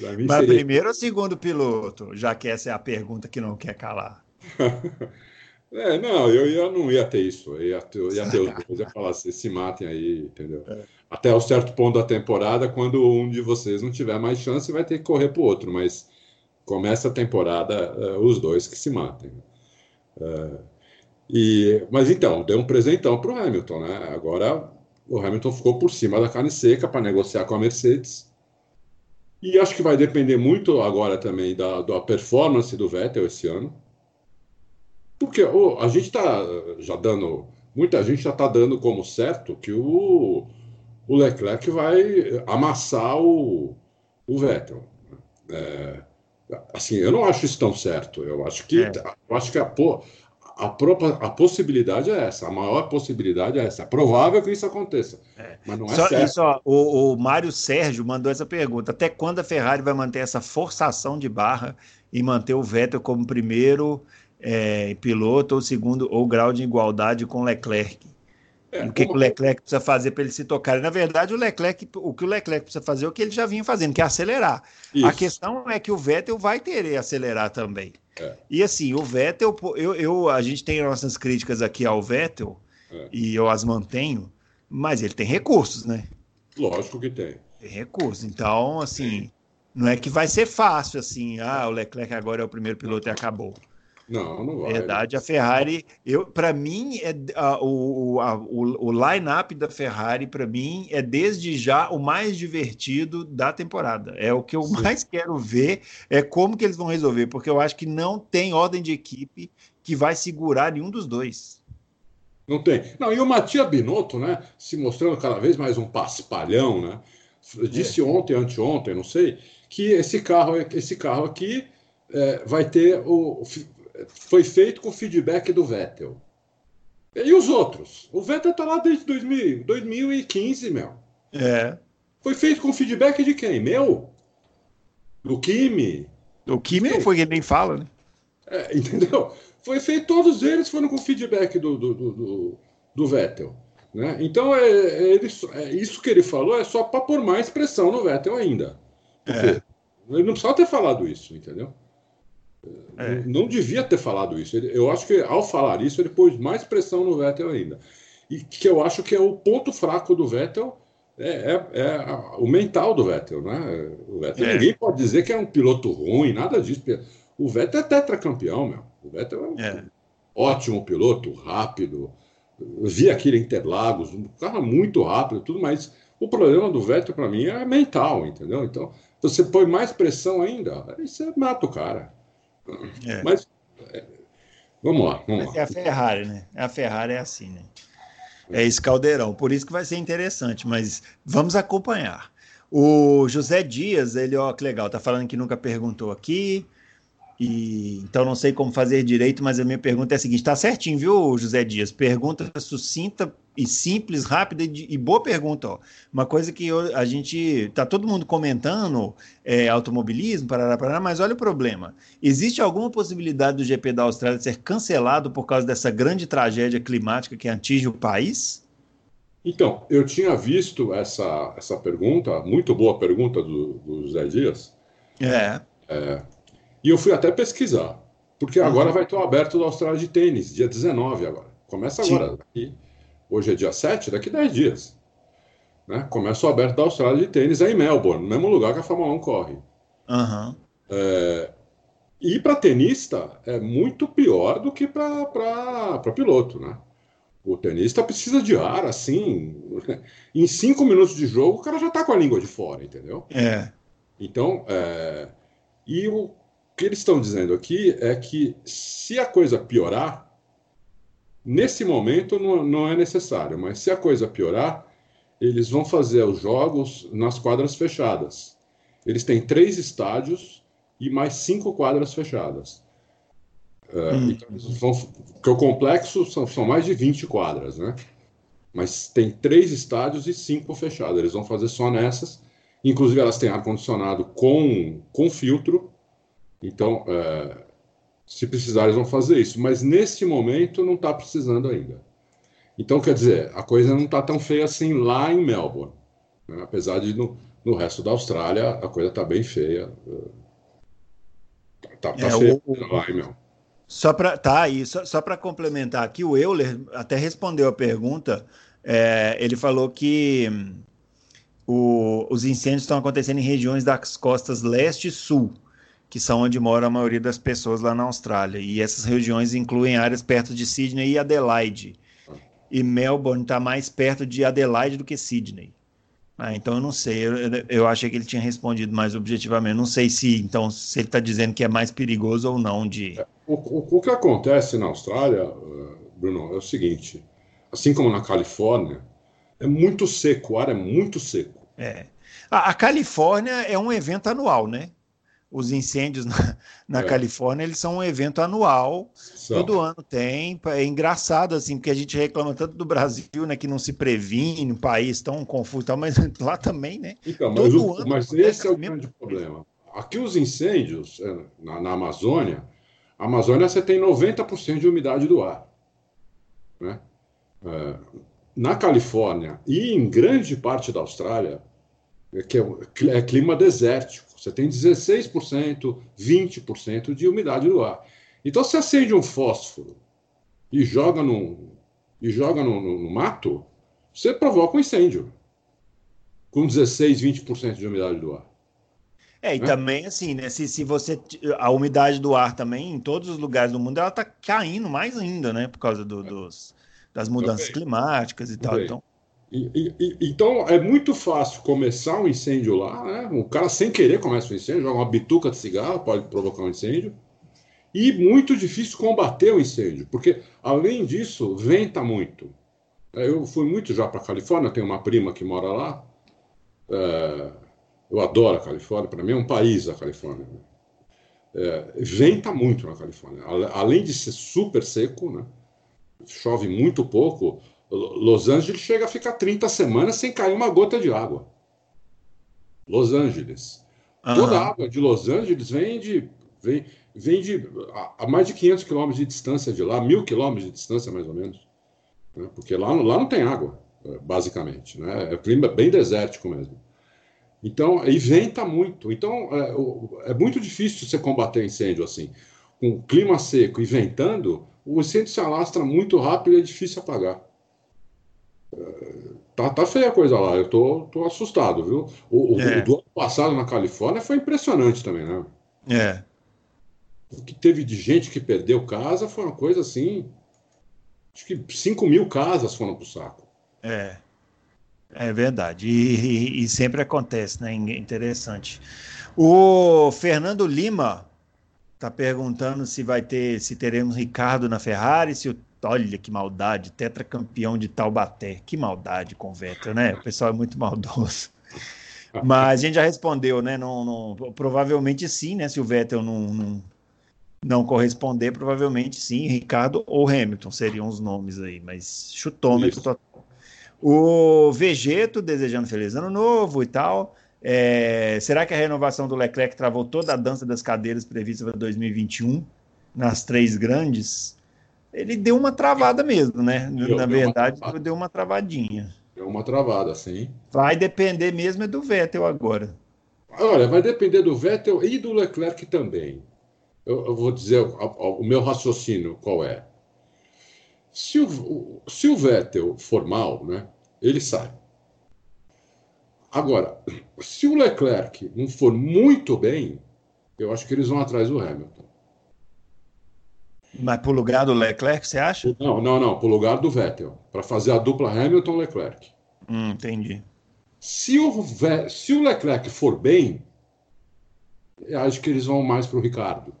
Mas seria... primeiro ou segundo piloto? Já que essa é a pergunta que não quer calar. *laughs* é, não, eu ia, não ia ter isso. Eu ia ter, eu ia ter os *laughs* dois, ia falar assim, se matem aí, entendeu? É. Até o certo ponto da temporada, quando um de vocês não tiver mais chance, vai ter que correr para o outro, mas começa a temporada uh, os dois que se matem. Uh, e, mas então, deu um presentão para o Hamilton, né? Agora o Hamilton ficou por cima da carne seca para negociar com a Mercedes. E acho que vai depender muito agora também da, da performance do Vettel esse ano. Porque oh, a gente está já dando, muita gente já está dando como certo que o, o Leclerc vai amassar o, o Vettel. É, assim, eu não acho isso tão certo. Eu acho que, é. eu acho que a, a, a, possibilidade é essa, a maior possibilidade é essa. É provável que isso aconteça, é. mas não é só, certo. Só, o, o Mário Sérgio mandou essa pergunta: até quando a Ferrari vai manter essa forçação de barra e manter o Vettel como primeiro é, piloto ou segundo ou grau de igualdade com Leclerc. É, o que, como... que, o Leclerc precisa fazer para ele se tocar? Na verdade, o Leclerc, o que o Leclerc precisa fazer é o que ele já vinha fazendo, que é acelerar. Isso. A questão é que o Vettel vai querer acelerar também. É. E assim, o Vettel, eu, eu, a gente tem nossas críticas aqui ao Vettel é. e eu as mantenho, mas ele tem recursos, né? Lógico que tem. Tem recursos. Então, assim, não é que vai ser fácil assim, ah, o Leclerc agora é o primeiro piloto e acabou. Não, não vai. Verdade, a Ferrari, eu para mim é a, o, a, o, o line-up da Ferrari para mim é desde já o mais divertido da temporada. É o que eu Sim. mais quero ver é como que eles vão resolver, porque eu acho que não tem ordem de equipe que vai segurar nenhum dos dois. Não tem. Não, e o Matias Binotto, né, se mostrando cada vez mais um paspalhão, né? Disse é. ontem, anteontem, não sei, que esse carro, esse carro aqui é, vai ter o foi feito com feedback do Vettel. E os outros? O Vettel tá lá desde 2000, 2015, meu. É. Foi feito com feedback de quem? Meu? Do Kimi? O Kimi não foi ele nem fala, né? É, *laughs* entendeu? Foi feito, todos eles foram com feedback do, do, do, do Vettel. Né? Então, é, é, ele, é, isso que ele falou é só para pôr mais pressão no Vettel ainda. É. Ele não precisava ter falado isso, entendeu? É. Não devia ter falado isso. Eu acho que ao falar isso, ele pôs mais pressão no Vettel ainda. E que eu acho que é o ponto fraco do Vettel é, é, é, o mental do Vettel, né? O Vettel, é. ninguém pode dizer que é um piloto ruim, nada disso. O Vettel é tetracampeão, meu. O Vettel é um é. ótimo piloto, rápido. Eu vi aquele Interlagos, um carro muito rápido, tudo mais. O problema do Vettel, para mim, é mental, entendeu? Então, você põe mais pressão ainda, aí você mata o cara. É. Mas, é, vamos lá, vamos Mas lá. É a Ferrari, né? A Ferrari é assim, né? É esse caldeirão. Por isso que vai ser interessante, mas vamos acompanhar. O José Dias, ele, ó, que legal, tá falando que nunca perguntou aqui. E, então não sei como fazer direito, mas a minha pergunta é a seguinte: tá certinho, viu, José Dias? Pergunta sucinta e simples, rápida e, e boa pergunta. Ó. Uma coisa que eu, a gente tá todo mundo comentando é automobilismo, parará, parará, mas olha o problema. Existe alguma possibilidade do GP da Austrália ser cancelado por causa dessa grande tragédia climática que atinge o país? Então, eu tinha visto essa, essa pergunta, muito boa pergunta do, do José Dias. É. é e eu fui até pesquisar, porque uhum. agora vai ter o aberto da Austrália de tênis, dia 19 agora. Começa agora. Daqui, hoje é dia 7, daqui 10 dias. Né? Começa o aberto da Austrália de tênis é em Melbourne, no mesmo lugar que a Fórmula 1 corre. Uhum. É, e para tenista é muito pior do que para piloto, né? O tenista precisa de ar, assim. *laughs* Em cinco minutos de jogo, o cara já está com a língua de fora, entendeu? É. Então, é, e o, que eles estão dizendo aqui é que se a coisa piorar, nesse momento não, não é necessário, mas se a coisa piorar, eles vão fazer os jogos nas quadras fechadas. Eles têm três estádios e mais cinco quadras fechadas. Uh, hum. então, vão, porque o complexo são, são mais de 20 quadras, né? Mas tem três estádios e cinco fechadas. Eles vão fazer só nessas. Inclusive, elas têm ar-condicionado com, com filtro então, é, se precisar, eles vão fazer isso. Mas neste momento não está precisando ainda. Então, quer dizer, a coisa não está tão feia assim lá em Melbourne. Né? Apesar de no, no, resto da Austrália a coisa está bem feia. Está tá, tá é, feia o, lá em Melbourne. Só para tá aí, só, só para complementar aqui, o Euler até respondeu a pergunta. É, ele falou que o, os incêndios estão acontecendo em regiões das costas leste e sul que são onde mora a maioria das pessoas lá na Austrália. E essas regiões incluem áreas perto de Sydney e Adelaide. E Melbourne está mais perto de Adelaide do que Sydney. Ah, então eu não sei, eu, eu achei que ele tinha respondido mais objetivamente. Não sei se então se ele está dizendo que é mais perigoso ou não de. É, o, o, o, que acontece na Austrália, uh, Bruno, é o seguinte: assim como na Califórnia, é muito seco, o ar é muito seco. É. A, a Califórnia é um evento anual, né? Os incêndios na, na é. Califórnia, eles são um evento anual, Só. todo ano tem, é engraçado assim, porque a gente reclama tanto do Brasil, né, que não se previne, um país tão confuso, tal, mas *laughs* lá também, né? Então, mas, o, mas esse é o grande problema. Aqui os incêndios é, na, na Amazônia, a Amazônia você tem 90% de umidade do ar, né? É, na Califórnia e em grande parte da Austrália, é que é, é clima desértico. Você tem 16%, 20% de umidade do ar. Então, se acende um fósforo e joga no, e joga no, no, no mato, você provoca um incêndio com 16, 20% de umidade do ar. É, e né? também assim, né? Se, se você. A umidade do ar também, em todos os lugares do mundo, ela está caindo mais ainda, né? Por causa do, dos, das mudanças climáticas e tal. Então, então é muito fácil começar um incêndio lá, né? O cara sem querer começa um incêndio, joga uma bituca de cigarro, pode provocar um incêndio. E muito difícil combater o incêndio, porque além disso, venta muito. É, eu fui muito já para a Califórnia, tenho uma prima que mora lá. É, eu adoro a Califórnia, para mim é um país a Califórnia. É, venta muito na Califórnia. Além de ser super seco, né? chove muito pouco, Los Angeles chega a ficar 30 semanas sem cair uma gota de água. Los Angeles. Uhum. Toda a água de Los Angeles vem de, vem, vem de a, mais de 500 quilômetros de distância de lá, mil quilômetros de distância mais ou menos. Né? Porque lá, lá não tem água, é, basicamente. Né? É clima bem desértico mesmo. Então, e venta muito. Então, é, é muito difícil você combater incêndio assim. Com clima seco e ventando, o incêndio se alastra muito rápido e é difícil apagar. Tá, tá feia a coisa lá. Eu tô, tô assustado, viu? O, é. o do ano passado na Califórnia foi impressionante também, né? É. O que teve de gente que perdeu casa foi uma coisa assim. Acho que 5 mil casas foram pro saco. É. É verdade. E, e, e sempre acontece, né? Interessante. O Fernando Lima está perguntando se vai ter, se teremos Ricardo na Ferrari, se o Olha que maldade, tetracampeão de Taubaté. Que maldade com o Vettel, né? O pessoal é muito maldoso. *laughs* Mas a gente já respondeu, né? Não, não, provavelmente sim, né? Se o Vettel não, não, não, corresponder, provavelmente sim, Ricardo ou Hamilton seriam os nomes aí, mas chutômetro total. O Vegeto desejando feliz ano novo e tal. É, será que a renovação do Leclerc travou toda a dança das cadeiras prevista para 2021 nas três grandes? Ele deu uma travada mesmo, né? Deu, Na verdade, deu uma, deu uma travadinha. Deu uma travada, sim. Vai depender mesmo é do Vettel agora. Olha, vai depender do Vettel e do Leclerc também. Eu, eu vou dizer o, o, meu raciocínio qual é. Se o, se o Vettel for mal, né, ele sai. Agora, se o Leclerc não for muito bem, eu acho que eles vão atrás do Hamilton. Mas para o lugar do Leclerc, você acha? Não, não, não, para o lugar do Vettel. Para fazer a dupla Hamilton-Leclerc. Hum, entendi. Se o, se o Leclerc for bem, eu acho que eles vão mais para o Ricardo.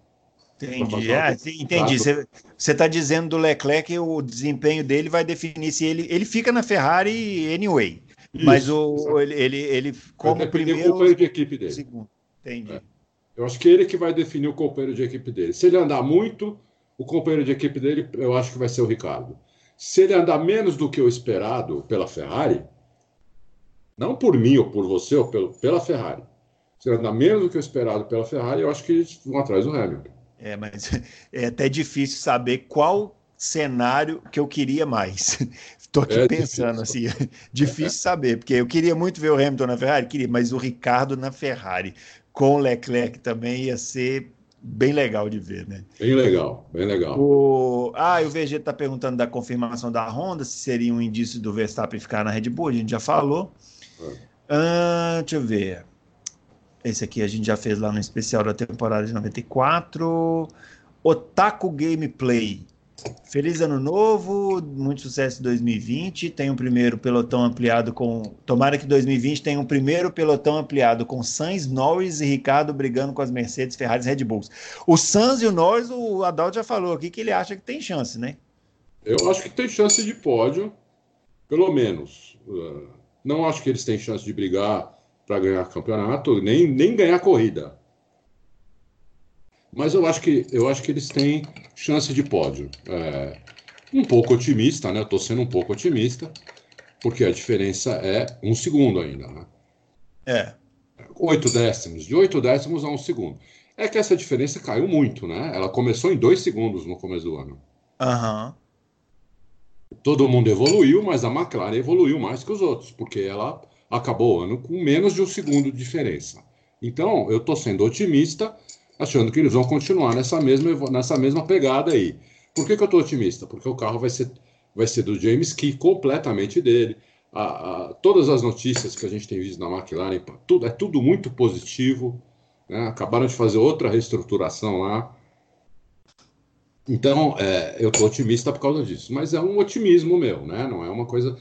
Entendi. É, entendi. Você está dizendo do Leclerc o desempenho dele vai definir se ele. Ele fica na Ferrari anyway. Isso, mas o, ele, ele, ele como primeiro. O companheiro de equipe dele. Segundo. Entendi. É. Eu acho que ele que vai definir o companheiro de equipe dele. Se ele andar muito, o companheiro de equipe dele, eu acho que vai ser o Ricardo. Se ele andar menos do que o esperado pela Ferrari, não por mim ou por você, ou pelo, pela Ferrari. Se ele andar menos do que o esperado pela Ferrari, eu acho que eles vão atrás do Hamilton. É, mas *laughs* é até difícil saber qual cenário que eu queria mais. *laughs* Estou aqui é pensando difícil. assim, *laughs* difícil saber, porque eu queria muito ver o Hamilton na Ferrari, queria, mas o Ricardo na Ferrari com o Leclerc também ia ser bem legal de ver, né? Bem legal, bem legal. O... Ah, e o VG está perguntando da confirmação da Honda, se seria um indício do Verstappen ficar na Red Bull, a gente já falou. É. Ah, deixa eu ver. Esse aqui a gente já fez lá no especial da temporada de 94. Otaku Gameplay. Feliz ano novo, muito sucesso em 2020. Tem um primeiro pelotão ampliado com. Tomara que 2020 tenha um primeiro pelotão ampliado com Sainz, Norris e Ricardo brigando com as Mercedes, Ferrari e Red Bulls. O Sainz e o Norris, o Adalto já falou aqui que ele acha que tem chance, né? Eu acho que tem chance de pódio, pelo menos. Uh, não acho que eles têm chance de brigar para ganhar campeonato, nem, nem ganhar corrida. Mas eu acho que, eu acho que eles têm chance de pódio. É, um pouco otimista, né? Eu estou sendo um pouco otimista, porque a diferença é um segundo ainda, né? É. Oito décimos, de oito décimos a um segundo. É que essa diferença caiu muito, né? Ela começou em dois segundos no começo do ano. Aham. Uhum. Todo mundo evoluiu, mas a McLaren evoluiu mais que os outros, porque ela acabou o ano com menos de um segundo de diferença. Então, eu estou sendo otimista achando que eles vão continuar nessa mesma, nessa mesma pegada aí. Por que, que eu estou otimista? Porque o carro vai ser, vai ser do James Key, completamente dele. A, a, todas as notícias que a gente tem visto na McLaren, tudo, é tudo muito positivo. Né? Acabaram de fazer outra reestruturação lá. Então, é, eu estou otimista por causa disso. Mas é um otimismo meu, né? não é uma coisa.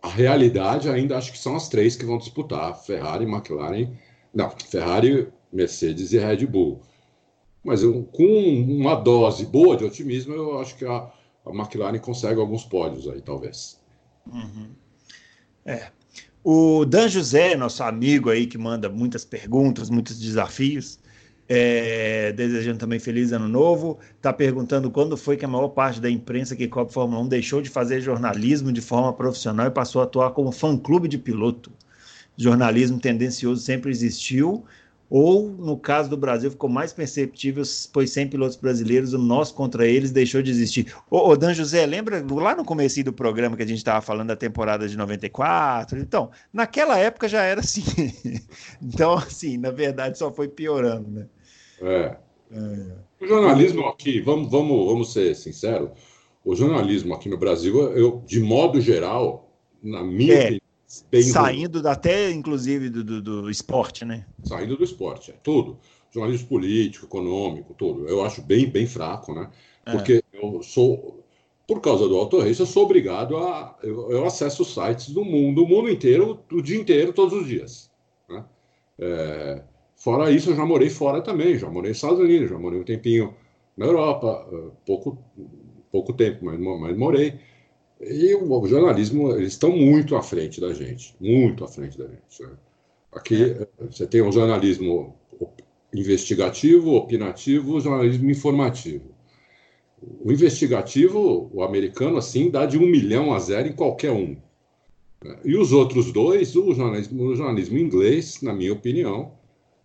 A realidade ainda acho que são as três que vão disputar: Ferrari, McLaren. Não, Ferrari, Mercedes e Red Bull. Mas eu, com uma dose boa de otimismo, eu acho que a, a McLaren consegue alguns pódios aí, talvez. Uhum. É. O Dan José, nosso amigo aí, que manda muitas perguntas, muitos desafios, é, desejando também feliz ano novo, está perguntando quando foi que a maior parte da imprensa que cobre Fórmula 1 deixou de fazer jornalismo de forma profissional e passou a atuar como fã-clube de piloto. Jornalismo tendencioso sempre existiu, ou, no caso do Brasil, ficou mais perceptível, pois sem pilotos brasileiros, o nosso contra eles deixou de existir. Ô, ô Dan José, lembra lá no começo do programa que a gente estava falando da temporada de 94? Então, naquela época já era assim. *laughs* então, assim, na verdade, só foi piorando, né? É. é. O jornalismo aqui, vamos, vamos, vamos ser sinceros, o jornalismo aqui no Brasil, eu, de modo geral, na minha é. opinião, bem Saindo ruim. até, inclusive, do, do, do, esporte, né? Saindo do esporte, é tudo. Jornalismo político, econômico, tudo. Eu acho bem, bem fraco, né? É. Porque é. eu sou, por causa do Auto Race, eu sou obrigado a. Eu, eu, acesso sites do mundo, do mundo inteiro, o dia inteiro, todos os dias. Né? É, fora isso, eu já morei fora também, já morei nos Estados Unidos, já morei um tempinho na Europa, eh, pouco, pouco tempo, mas, mas morei. E o, jornalismo, eles estão muito à frente da gente, muito à frente da gente. Né? Aqui é. você tem o jornalismo investigativo, opinativo, o jornalismo informativo. O investigativo, o americano, assim, dá de um milhão a zero em qualquer um. E os outros dois, o jornalismo, o jornalismo inglês, na minha opinião,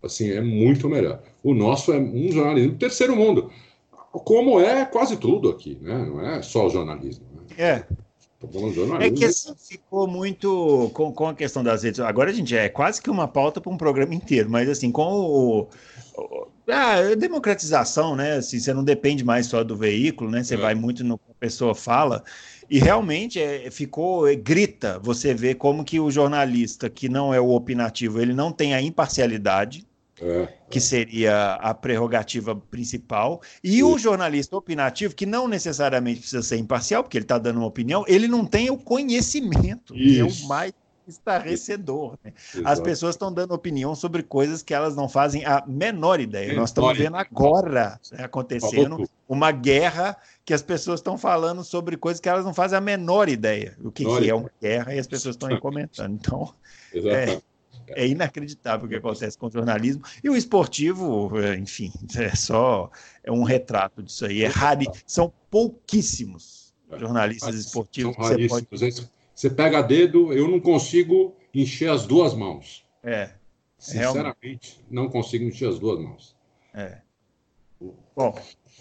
assim, é muito melhor. O nosso é um jornalismo terceiro mundo, como é quase tudo aqui, né? Não é só o jornalismo. Né? É. É que assim ficou muito com, com a questão das redes. Agora a gente é quase que uma pauta para um programa inteiro, mas assim, com o, o a democratização, né? Assim, você não depende mais só do veículo, né? Você é. vai muito no que a pessoa fala. E realmente é, ficou, é, grita, você vê como que o jornalista que não é o opinativo, ele não tem a imparcialidade, é, que seria a prerrogativa principal, e o jornalista opinativo, que não necessariamente precisa ser imparcial, porque ele está dando uma opinião, ele não tem o conhecimento, Isso. que é o mais estarrecedor. Né? As pessoas estão dando opinião sobre coisas que elas não fazem a menor ideia. Nós estamos vendo agora né, acontecendo uma guerra que as pessoas estão falando sobre coisas que elas não fazem a menor ideia. O que, que é uma guerra e as pessoas estão aí comentando. Então, é, é inacreditável o que acontece com o jornalismo. E o esportivo, é, enfim, é só é um retrato disso aí. É raro, são pouquíssimos jornalistas esportivos que você pode. Você pega dedo, eu não consigo encher as duas mãos. É. Sinceramente, realmente. não consigo encher as duas mãos. É. Bom,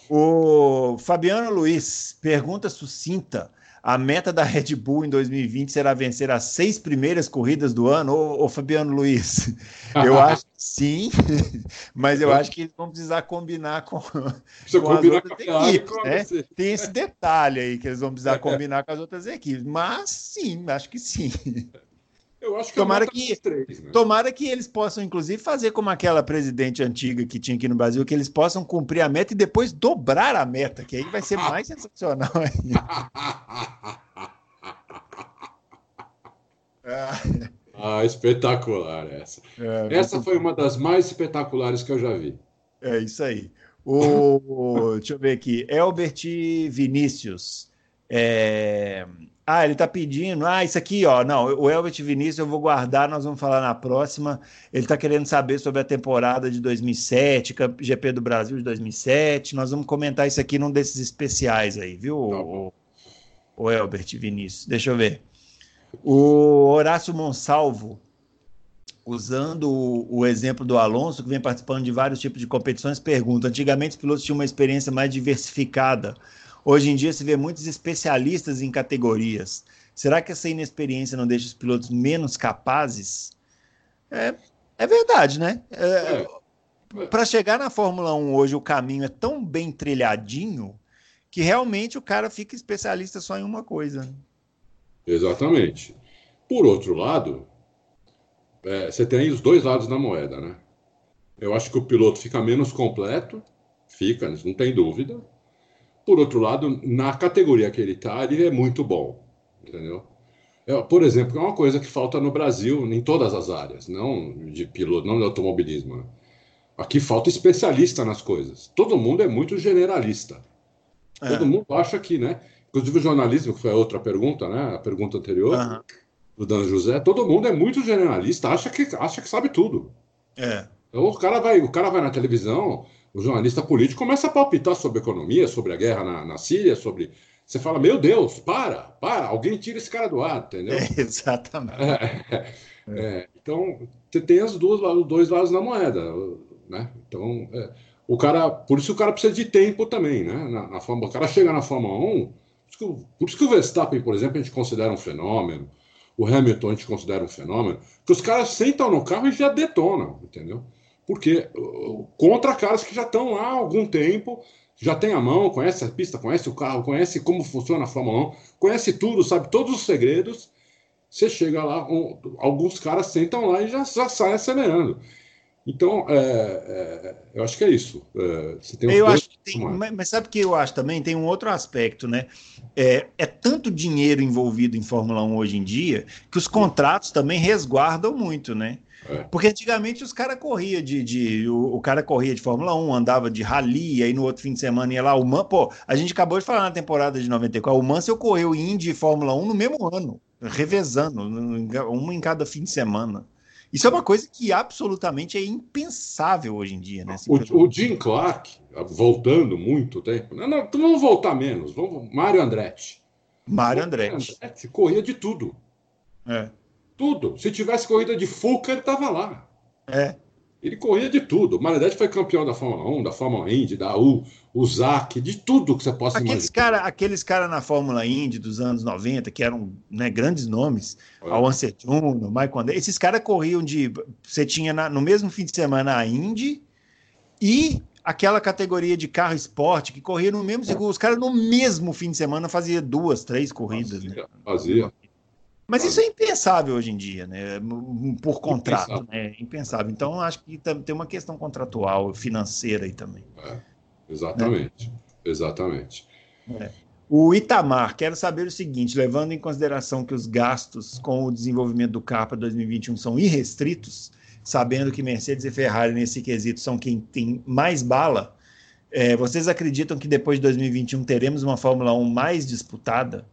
o Fabiano Luiz pergunta sucinta. A meta da Red Bull em 2020 será vencer as seis primeiras corridas do ano? Ô, ô Fabiano Luiz, *laughs* eu acho que sim, *laughs* mas eu acho que eles vão precisar combinar com, com as outras equipes. Né? Tem esse detalhe aí que eles vão precisar combinar com as outras equipes. Mas sim, acho que sim. *laughs* Eu acho que tomara que, três, né? tomara que eles possam, inclusive, fazer como aquela presidente antiga que tinha aqui no Brasil, que eles possam cumprir a meta e depois dobrar a meta, que aí vai ser mais *laughs* sensacional ainda. *laughs* ah, espetacular essa. É, essa foi uma das mais espetaculares que eu já vi. É isso aí. O, *laughs* deixa eu ver aqui. Elbert Vinícius. É, ah, ele está pedindo. Ah, isso aqui, ó. Não, o Elbert Vinícius eu vou guardar, nós vamos falar na próxima. Ele está querendo saber sobre a temporada de 2007, GP do Brasil de 2007. Nós vamos comentar isso aqui num desses especiais aí, viu, tá o, o Elbert Vinícius? Deixa eu ver. O Horácio Monsalvo, usando o, o exemplo do Alonso, que vem participando de vários tipos de competições, pergunta: antigamente os pilotos tinham uma experiência mais diversificada Hoje em dia se vê muitos especialistas em categorias. Será que essa inexperiência não deixa os pilotos menos capazes? É, é verdade, né? É, é. Para chegar na Fórmula 1 hoje, o caminho é tão bem trilhadinho que realmente o cara fica especialista só em uma coisa. Exatamente. Por outro lado, é, você tem os dois lados da moeda, né? Eu acho que o piloto fica menos completo, fica, não tem dúvida. Por outro lado, na categoria que ele está, ele é muito bom, entendeu? É, por exemplo, é uma coisa que falta no Brasil em todas as áreas, não de piloto, não de automobilismo. Né? Aqui falta especialista nas coisas. Todo mundo é muito generalista. É. Todo mundo acha que, né? Inclusive o jornalismo, que foi a outra pergunta, né? A pergunta anterior uhum. do Dan José, todo mundo é muito generalista, acha que acha que sabe tudo. É. Então o cara vai, o cara vai na televisão, o jornalista político começa a palpitar sobre economia, sobre a guerra na, na Síria, sobre. Você fala, meu Deus, para, para, alguém tira esse cara do ar, entendeu? É, *laughs* exatamente. É, é, então, você tem as duas, os dois lados da moeda, né? Então, é, o cara, por isso o cara precisa de tempo também, né? Na, na Fórmula, o cara chega na Fórmula 1, por isso, que, por isso que o Verstappen, por exemplo, a gente considera um fenômeno, o Hamilton a gente considera um fenômeno, que os caras sentam no carro e já detonam, entendeu? Porque contra caras que já estão lá há algum tempo, já tem a mão, conhece a pista, conhece o carro, conhece como funciona a Fórmula 1, conhece tudo, sabe todos os segredos, Você chega lá, um, alguns caras sentam lá e já, já saem acelerando. Então, é, é, eu acho que é isso. É, eu acho que tem, mas, mas, sabe o que eu acho também? Tem um outro aspecto, né? É, é, tanto dinheiro envolvido em Fórmula 1 hoje em dia que os contratos também resguardam muito, né? É. Porque antigamente os caras corriam de. de o, o, cara corria de Fórmula 1, andava de rally, aí no outro fim de semana ia lá. O Man, pô, a gente acabou de falar na temporada de 94, o Mansell correu Indy e Fórmula 1 no mesmo ano, revezando, uma em cada fim de semana. Isso é uma coisa que absolutamente é impensável hoje em dia, né? O, o, Jim Clark, voltando muito tempo, não, não, vamos voltar menos, vamos, Mário Andretti. Mário Andretti. Andretti corria de tudo. É. Tudo. Se tivesse corrida de Fuca, ele estava lá. É. Ele corria de tudo. O Maledete foi campeão da Fórmula 1, da Fórmula Indy, da U, o ZAC, de tudo que você possa aqueles imaginar. Cara, aqueles caras na Fórmula Indy dos anos 90, que eram né, grandes nomes, é. Al Jr., Michael André, esses caras corriam de. Você tinha na, no mesmo fim de semana a Indy e aquela categoria de carro esporte que corria no mesmo. Os caras no mesmo fim de semana faziam duas, três corridas. Fazia. Né? fazia. Mas isso é impensável hoje em dia, né? Por contrato, impensável. né? Impensável. Então, acho que tem uma questão contratual, financeira aí também. É, exatamente. Né? Exatamente. É. O Itamar, quero saber o seguinte: levando em consideração que os gastos com o desenvolvimento do carro para 2021 são irrestritos, sabendo que Mercedes e Ferrari nesse quesito são quem tem mais bala, é, vocês acreditam que depois de 2021 teremos uma Fórmula 1 mais disputada?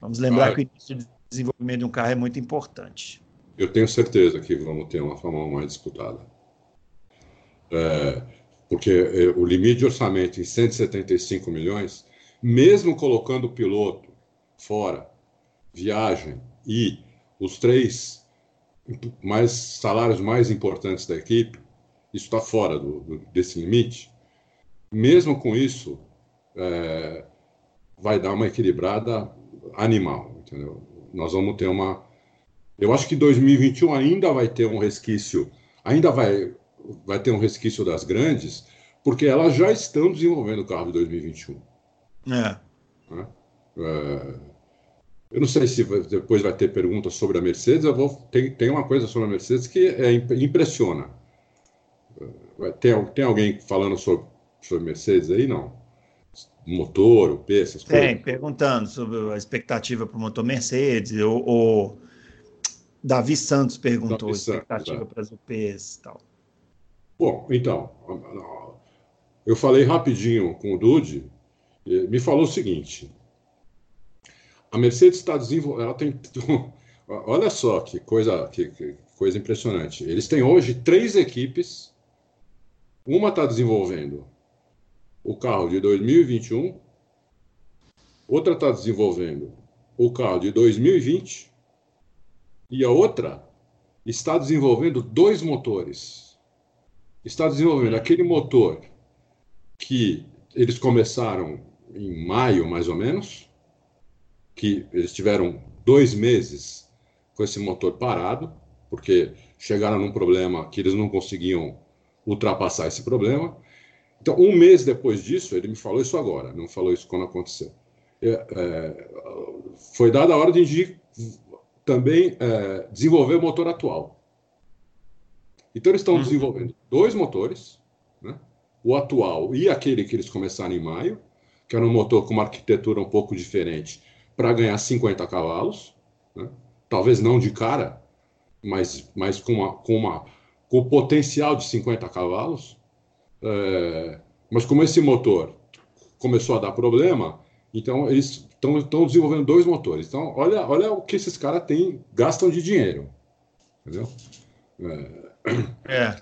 Vamos lembrar ah, que o início de desenvolvimento de um carro é muito importante. Eu tenho certeza que vamos ter uma Fórmula 1 mais disputada. É, porque é, o limite de orçamento em 175 milhões, mesmo colocando o piloto fora, viagem e os três mais salários mais importantes da equipe, isso está fora do, do, desse limite. Mesmo com isso, é, vai dar uma equilibrada animal, entendeu? nós vamos ter uma. Eu acho que 2021 ainda vai ter um resquício, ainda vai, vai ter um resquício das grandes, porque elas já estão desenvolvendo o carro de 2021. É. Né? é. Eu não sei se depois vai ter perguntas sobre a Mercedes. Eu vou tem, tem uma coisa sobre a Mercedes que é, impressiona. Tem, tem alguém falando sobre, sobre Mercedes aí? Não motor, o P, essas Tem, coisas? perguntando sobre a expectativa para o motor Mercedes, o, o, Davi Santos perguntou Davi expectativa Santos, para as UPs e tal. Bom, então, eu falei rapidinho com o Dude, me falou o seguinte, a Mercedes está desenvolvendo, ela tem, *laughs* olha só que coisa, que, que coisa impressionante, eles têm hoje três equipes, uma está desenvolvendo o carro de 2021, outra está desenvolvendo o carro de 2020 e a outra está desenvolvendo dois motores. Está desenvolvendo aquele motor que eles começaram em maio, mais ou menos, que eles tiveram dois meses com esse motor parado, porque chegaram num problema que eles não conseguiam ultrapassar esse problema. Então, um mês depois disso, ele me falou isso agora, não falou isso quando aconteceu. É, é, foi dada a ordem de também é, desenvolver o motor atual. Então, eles estão uhum. desenvolvendo dois motores, né? o atual e aquele que eles começaram em maio, que era um motor com uma arquitetura um pouco diferente, para ganhar 50 cavalos, né? talvez não de cara, mas, mas com, uma, com, uma, com potencial de 50 cavalos. É, mas como esse motor começou a dar problema, então eles estão desenvolvendo dois motores. Então, olha, olha o que esses caras têm, gastam de dinheiro. Entendeu? É. é.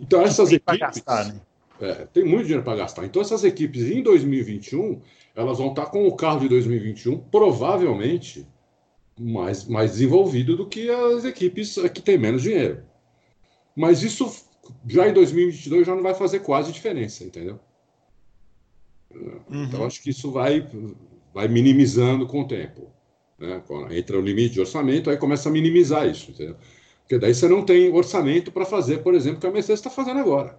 Então, essas tem equipes. Gastar, né? é, tem muito dinheiro para gastar. Então, essas equipes em 2021, elas vão estar com o carro de 2021 provavelmente mais, mais desenvolvido do que as equipes que têm menos dinheiro. Mas isso já em 2022 já não vai fazer quase diferença, entendeu? Uhum. Então acho que isso vai, vai minimizando com o tempo. Né? Entra o limite de orçamento, aí começa a minimizar isso, entendeu? Porque daí você não tem orçamento para fazer, por exemplo, o que a Mercedes está fazendo agora.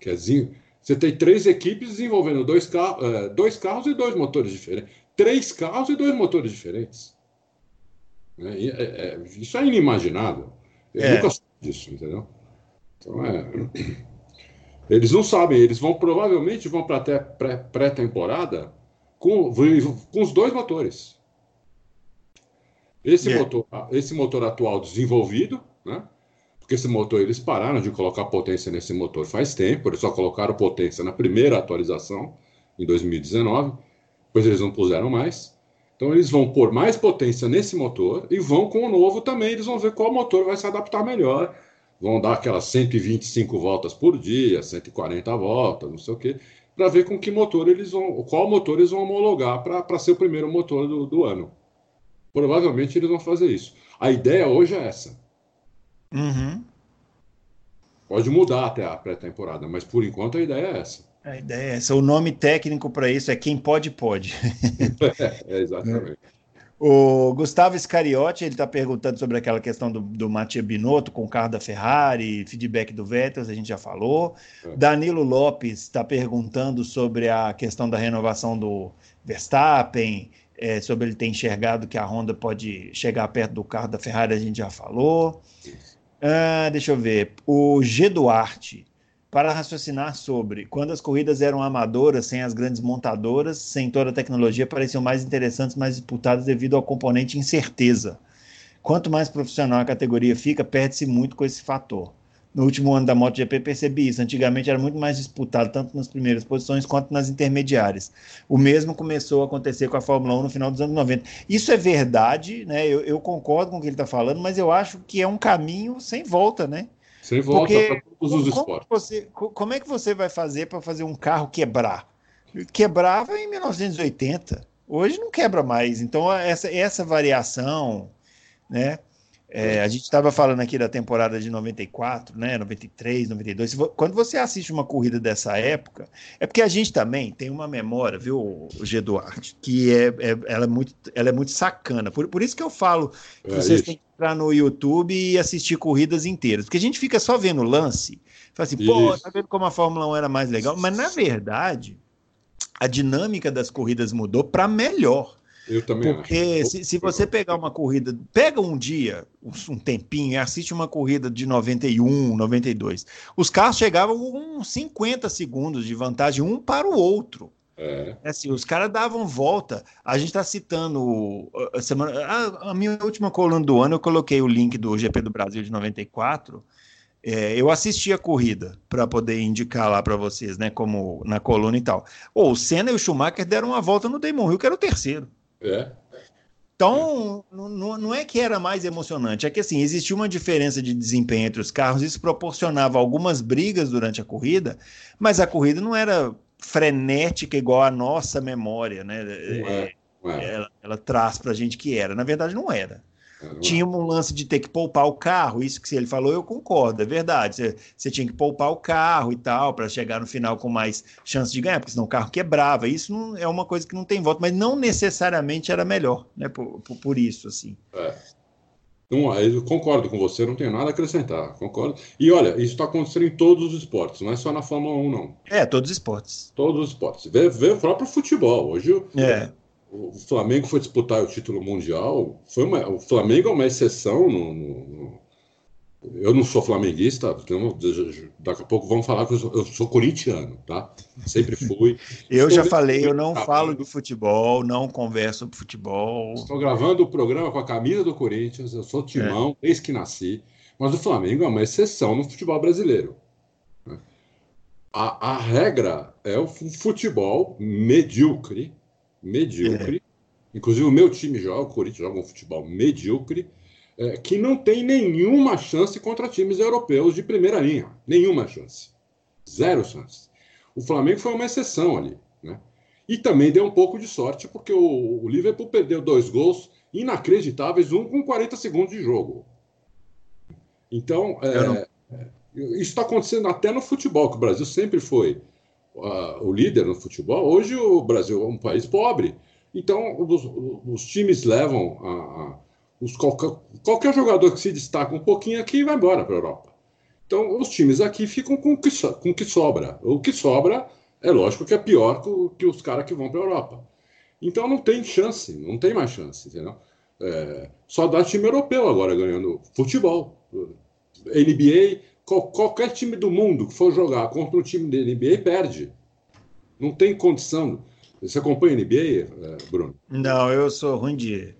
Quer dizer, você tem três equipes desenvolvendo dois, carros, é, dois carros e dois motores diferentes. Três carros e dois motores diferentes. Né? É, é, isso é inimaginável. Eu é. nunca soube disso, entendeu? Então é. *clears throat* Eles não sabem, eles vão provavelmente vão para até pré-temporada com, com os dois motores. Esse, yeah. motor, esse motor atual desenvolvido, né? Porque esse motor, eles pararam de colocar potência nesse motor faz tempo, eles só colocaram potência na primeira atualização, em 2019, depois eles não puseram mais. Então eles vão pôr mais potência nesse motor e vão com o novo também, eles vão ver qual motor vai se adaptar melhor. Vão dar aquelas 125 voltas por dia, 140 voltas, não sei o quê, para ver com que motor eles vão, qual motor eles vão homologar para ser o primeiro motor do, do ano. Provavelmente eles vão fazer isso. A ideia hoje é essa. Uhum. Pode mudar até a pré-temporada, mas por enquanto a ideia é essa. A ideia é essa. O nome técnico para isso é quem pode, pode. *laughs* é, exatamente. O Gustavo Iscariotti, ele está perguntando sobre aquela questão do, do Matia Binotto com o carro da Ferrari, feedback do Vettel, a gente já falou. É. Danilo Lopes está perguntando sobre a questão da renovação do Verstappen, é, sobre ele ter enxergado que a Honda pode chegar perto do carro da Ferrari, a gente já falou. Ah, deixa eu ver. O G. Duarte, para raciocinar sobre quando as corridas eram amadoras, sem as grandes montadoras, sem toda a tecnologia, pareciam mais interessantes, mais disputadas devido ao componente incerteza. Quanto mais profissional a categoria fica, perde-se muito com esse fator no último ano da MotoGP percebi isso. Antigamente era muito mais disputado, tanto nas primeiras posições quanto nas intermediárias. O mesmo começou a acontecer com a Fórmula 1 no final dos anos 90. Isso é verdade, né? Eu, eu concordo com o que ele está falando, mas eu acho que é um caminho sem volta, né? Sem volta para todos os como esportes. Você, como é que você vai fazer para fazer um carro quebrar? Quebrava em 1980. Hoje não quebra mais. Então, essa, essa variação, né? É, a gente estava falando aqui da temporada de 94, né, 93, 92. Quando você assiste uma corrida dessa época, é porque a gente também tem uma memória, viu, G. Duarte, que é, é, ela, é muito, ela é muito sacana. Por, por isso que eu falo que é vocês isso. têm que entrar no YouTube e assistir corridas inteiras. Porque a gente fica só vendo o lance, fala assim, isso. pô, tá vendo como a Fórmula 1 era mais legal? Mas, na verdade, a dinâmica das corridas mudou para melhor. Eu também Porque acho. Se, se você pegar uma corrida, pega um dia, um tempinho, e assiste uma corrida de 91, 92. Os carros chegavam com 50 segundos de vantagem um para o outro. É. é. Assim, os caras davam volta. A gente está citando a, semana, a, a, minha última coluna do ano, eu coloquei o link do GP do Brasil de 94. É, eu assisti a corrida para poder indicar lá para vocês, né? Como na coluna e tal. Oh, o Senna e o Schumacher deram uma volta no Damon Hill, que era o terceiro. É. Então, não, é que era mais emocionante, é que assim, existia uma diferença de desempenho entre os carros, isso proporcionava algumas brigas durante a corrida, mas a corrida não era frenética igual a nossa memória, né? É, é. Ela, ela traz para a gente que era. Na verdade, não era. Tinha um lance de ter que poupar o carro, isso que ele falou, eu concordo, é verdade. Você, você tinha que poupar o carro e tal, para chegar no final com mais chance de ganhar, porque senão o carro quebrava. Isso não, é uma coisa que não tem volta, mas não necessariamente era melhor, né? Por, por, por isso, assim. É. Não, eu concordo com você, não tenho nada a acrescentar, concordo. E olha, isso está acontecendo em todos os esportes, não é só na Fórmula 1, não. É, todos os esportes. Todos os esportes. Vê, vê o próprio futebol. Hoje, é o Flamengo foi disputar o título mundial. Foi uma, o Flamengo é uma exceção. No, no, no, eu não sou flamenguista, então daqui a pouco vamos falar que eu sou, eu sou corintiano, tá? Sempre fui. *laughs* eu já falei, eu não falo de futebol, não converso de futebol. Estou gravando o programa com a camisa do Corinthians, eu sou timão é. desde que nasci, mas o Flamengo é uma exceção no futebol brasileiro. Né? A, a regra é o futebol medíocre medíocre. É. Inclusive, o meu time joga, o Corinthians joga um futebol medíocre, é, que não tem nenhuma chance contra times europeus de primeira linha. Nenhuma chance. Zero chance. O Flamengo foi uma exceção ali. Né? E também deu um pouco de sorte, porque o, o Liverpool perdeu dois gols inacreditáveis, um com 40 segundos de jogo. Então, é, isso está acontecendo até no futebol, que o Brasil sempre foi uh, o líder no futebol. Hoje o Brasil é um país pobre, então os, os times levam a, a os, qualquer, qualquer jogador que se destaca um pouquinho aqui vai embora para a Europa. Então os times aqui ficam com que, so, com que sobra. O que sobra é lógico que é pior que, que os caras que vão para a Europa. Então não tem chance, não tem mais chance, entendeu? É, só dá time europeu agora ganhando futebol. NBA, qualquer time do mundo que for jogar contra um time da NBA perde. Não tem condição. Você acompanha NBA, é, Bruno? Não, eu sou ruim de.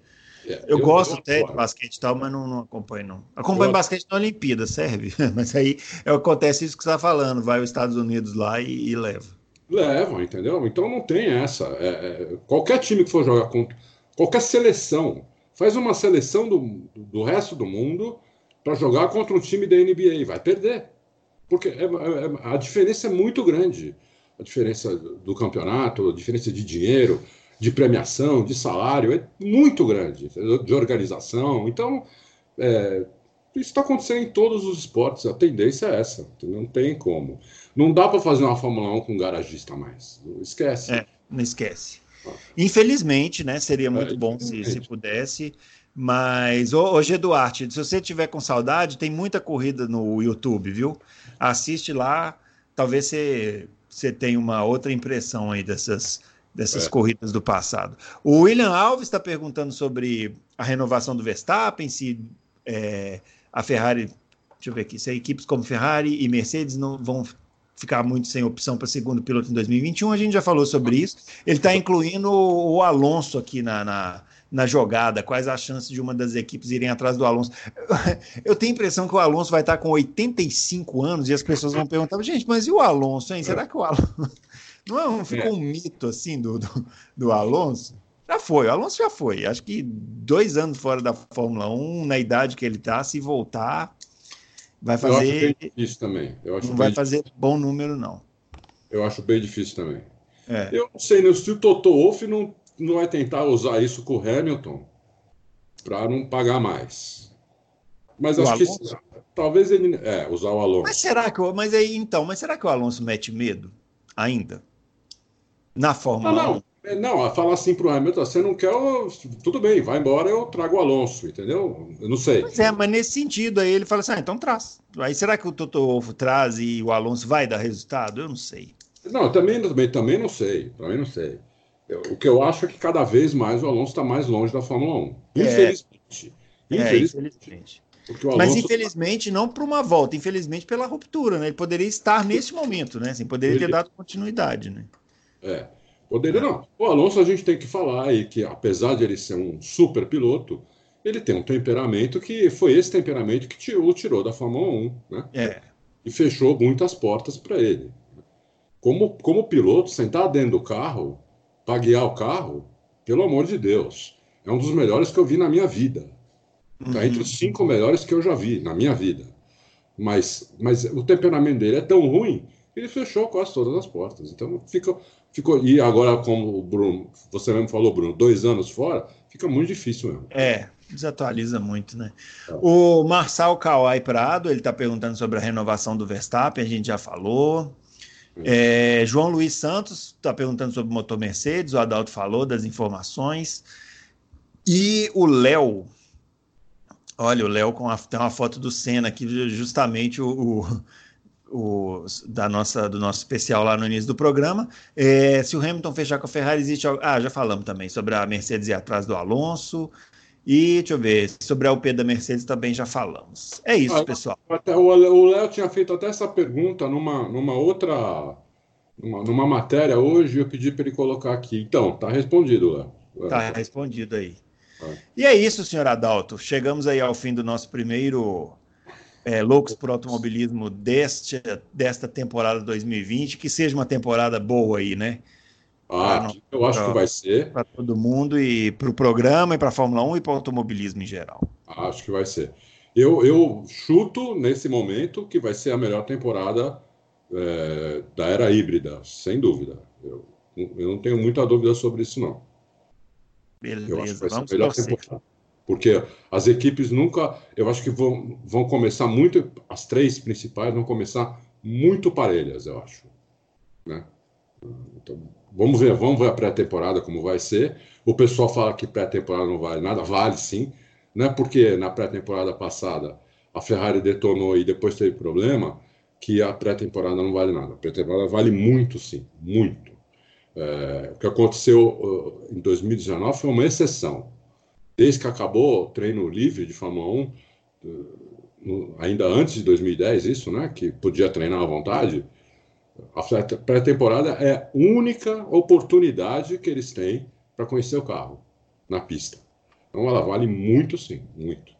É, eu, eu, gosto até de basquete e tal, mas não, não acompanho, não. Acompanho eu... basquete na Olimpíada, serve. *laughs* Mas aí é, acontece isso que você está falando: vai os Estados Unidos lá e, e leva. Levam, entendeu? Então não tem essa. É, é, qualquer time que for jogar contra. Qualquer seleção. Faz uma seleção do, do resto do mundo para jogar contra um time da NBA. Vai perder. Porque é, é, a diferença é muito grande. A diferença do campeonato, a diferença de dinheiro, de premiação, de salário, é muito grande. De organização. Então, é, isso está acontecendo em todos os esportes. A tendência é essa. Não tem como. Não dá para fazer uma Fórmula 1 com um garagista mais. Esquece. É, não esquece. Ah. Infelizmente, né? Seria muito é, bom se, se pudesse. Mas, hoje, Eduardo, se você tiver com saudade, tem muita corrida no YouTube, viu? Assiste lá, talvez você, você tenha uma outra impressão aí dessas, dessas é. corridas do passado. O William Alves está perguntando sobre a renovação do Verstappen, se é, a Ferrari, deixa eu ver aqui, se equipes como Ferrari e Mercedes não vão ficar muito sem opção para segundo piloto em 2021, a gente já falou sobre isso. Ele está incluindo o, o Alonso aqui na, na na jogada, quais as chances de uma das equipes irem atrás do Alonso. *laughs* Eu tenho a impressão que o Alonso vai estar com 85 anos e as pessoas vão perguntar, gente, mas e o Alonso, hein? Será que o Alonso. *laughs* Não, é um, ficou um mito assim do, do, do, Alonso? Já foi, o Alonso já foi. Acho que dois anos fora da Fórmula 1, na idade que ele está, se voltar, vai fazer. Eu acho bem difícil também. Eu acho não vai fazer difícil. bom número, não. Eu acho bem difícil também. É. Eu não sei, né? se o Toto Wolff não não vai tentar usar isso com o Hamilton para não pagar mais. Mas o acho Alonso? que talvez ele é usar o Alonso. Mas será que mas aí então, mas será que o Alonso mete medo ainda na Fórmula não, 1? Não, é, não, fala assim para o Hamilton, você não quer, tudo bem, vai embora, eu trago o Alonso, entendeu? Eu não sei. Pois é, mas nesse sentido aí ele fala assim, ah, então traz. Aí será que o Toto Wolff traz e o Alonso vai dar resultado? Eu não sei. Não, também, também, também não sei, também não sei. O que eu acho é que cada vez mais o Alonso está mais longe da Fórmula 1. Infelizmente. É, infelizmente. É, infelizmente. Alonso... Mas infelizmente não para uma volta, infelizmente pela ruptura, né? Ele poderia estar nesse momento, né? Assim, poderia ter dado continuidade, né? É. Poderia não. O Alonso a gente tem que falar aí que apesar de ele ser um super piloto, ele tem um temperamento que foi esse temperamento que o tirou da Fórmula 1, né? É. E fechou muitas portas para ele. Como, como piloto, sentar dentro do carro, para guiar o carro, pelo amor de Deus, é um dos melhores que eu vi na minha vida. Está uhum. entre os cinco melhores que eu já vi na minha vida. Mas, mas o temperamento dele é tão ruim que ele fechou quase todas as portas. Então fica, ficou. E agora, como o Bruno, você mesmo falou, Bruno, dois anos fora, fica muito difícil mesmo. É, desatualiza muito, né? É. O Marçal Kawai Prado, ele está perguntando sobre a renovação do Verstappen, a gente já falou. É, João Luiz Santos está perguntando sobre o motor Mercedes, o Adalto falou das informações. E o Léo, olha, o Léo com a, tem uma foto do Senna aqui, justamente o, o, o, da nossa, do nosso especial lá no início do programa. É, se o Hamilton fechar com a Ferrari, existe. Ah, já falamos também sobre a Mercedes ir atrás do Alonso. E deixa eu ver, sobre a UP da Mercedes também já falamos. É isso, ah, pessoal. Até, o Léo tinha feito até essa pergunta numa, numa outra. Numa, numa matéria hoje, eu pedi para ele colocar aqui. Então, tá respondido, Léo. Tá respondido aí. É. E é isso, senhor Adalto. Chegamos aí ao fim do nosso primeiro é, Loucos por Automobilismo deste, desta temporada 2020. Que seja uma temporada boa aí, né? Ah, não, eu acho pra, que vai ser. Para todo mundo e para o programa, e para a Fórmula 1 e para o automobilismo em geral. Acho que vai ser. Eu, eu chuto nesse momento que vai ser a melhor temporada é, da era híbrida, sem dúvida. Eu, eu não tenho muita dúvida sobre isso, não. Beleza, eu acho que vai ser a melhor temporada. Porque as equipes nunca. Eu acho que vão, vão começar muito. As três principais vão começar muito parelhas, eu acho. Né? Então, Vamos ver, vamos ver a pré-temporada como vai ser. O pessoal fala que pré-temporada não vale nada, vale sim, né? Porque na pré-temporada passada a Ferrari detonou e depois teve problema, que a pré-temporada não vale nada. A pré-temporada vale muito, sim, muito. É, o que aconteceu uh, em 2019 foi uma exceção. desde que acabou o treino livre de Fórmula 1, ainda antes de 2010, isso, né? Que podia treinar à vontade. A pré-temporada é a única oportunidade que eles têm para conhecer o carro na pista. Então ela vale muito, sim, muito.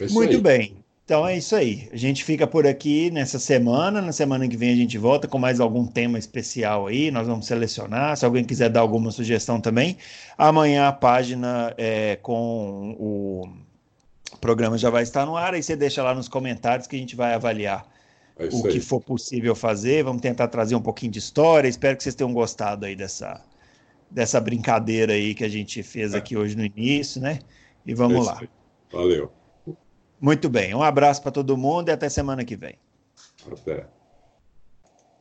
É muito aí. bem. Então é isso aí. A gente fica por aqui nessa semana. Na semana que vem a gente volta com mais algum tema especial aí. Nós vamos selecionar. Se alguém quiser dar alguma sugestão também, amanhã a página é, com o programa já vai estar no ar. Aí você deixa lá nos comentários que a gente vai avaliar é o que for possível fazer. Vamos tentar trazer um pouquinho de história. Espero que vocês tenham gostado aí dessa, dessa brincadeira aí que a gente fez é. aqui hoje no início, né? E vamos é lá. Valeu. Muito bem. Um abraço para todo mundo e até semana que vem. Até.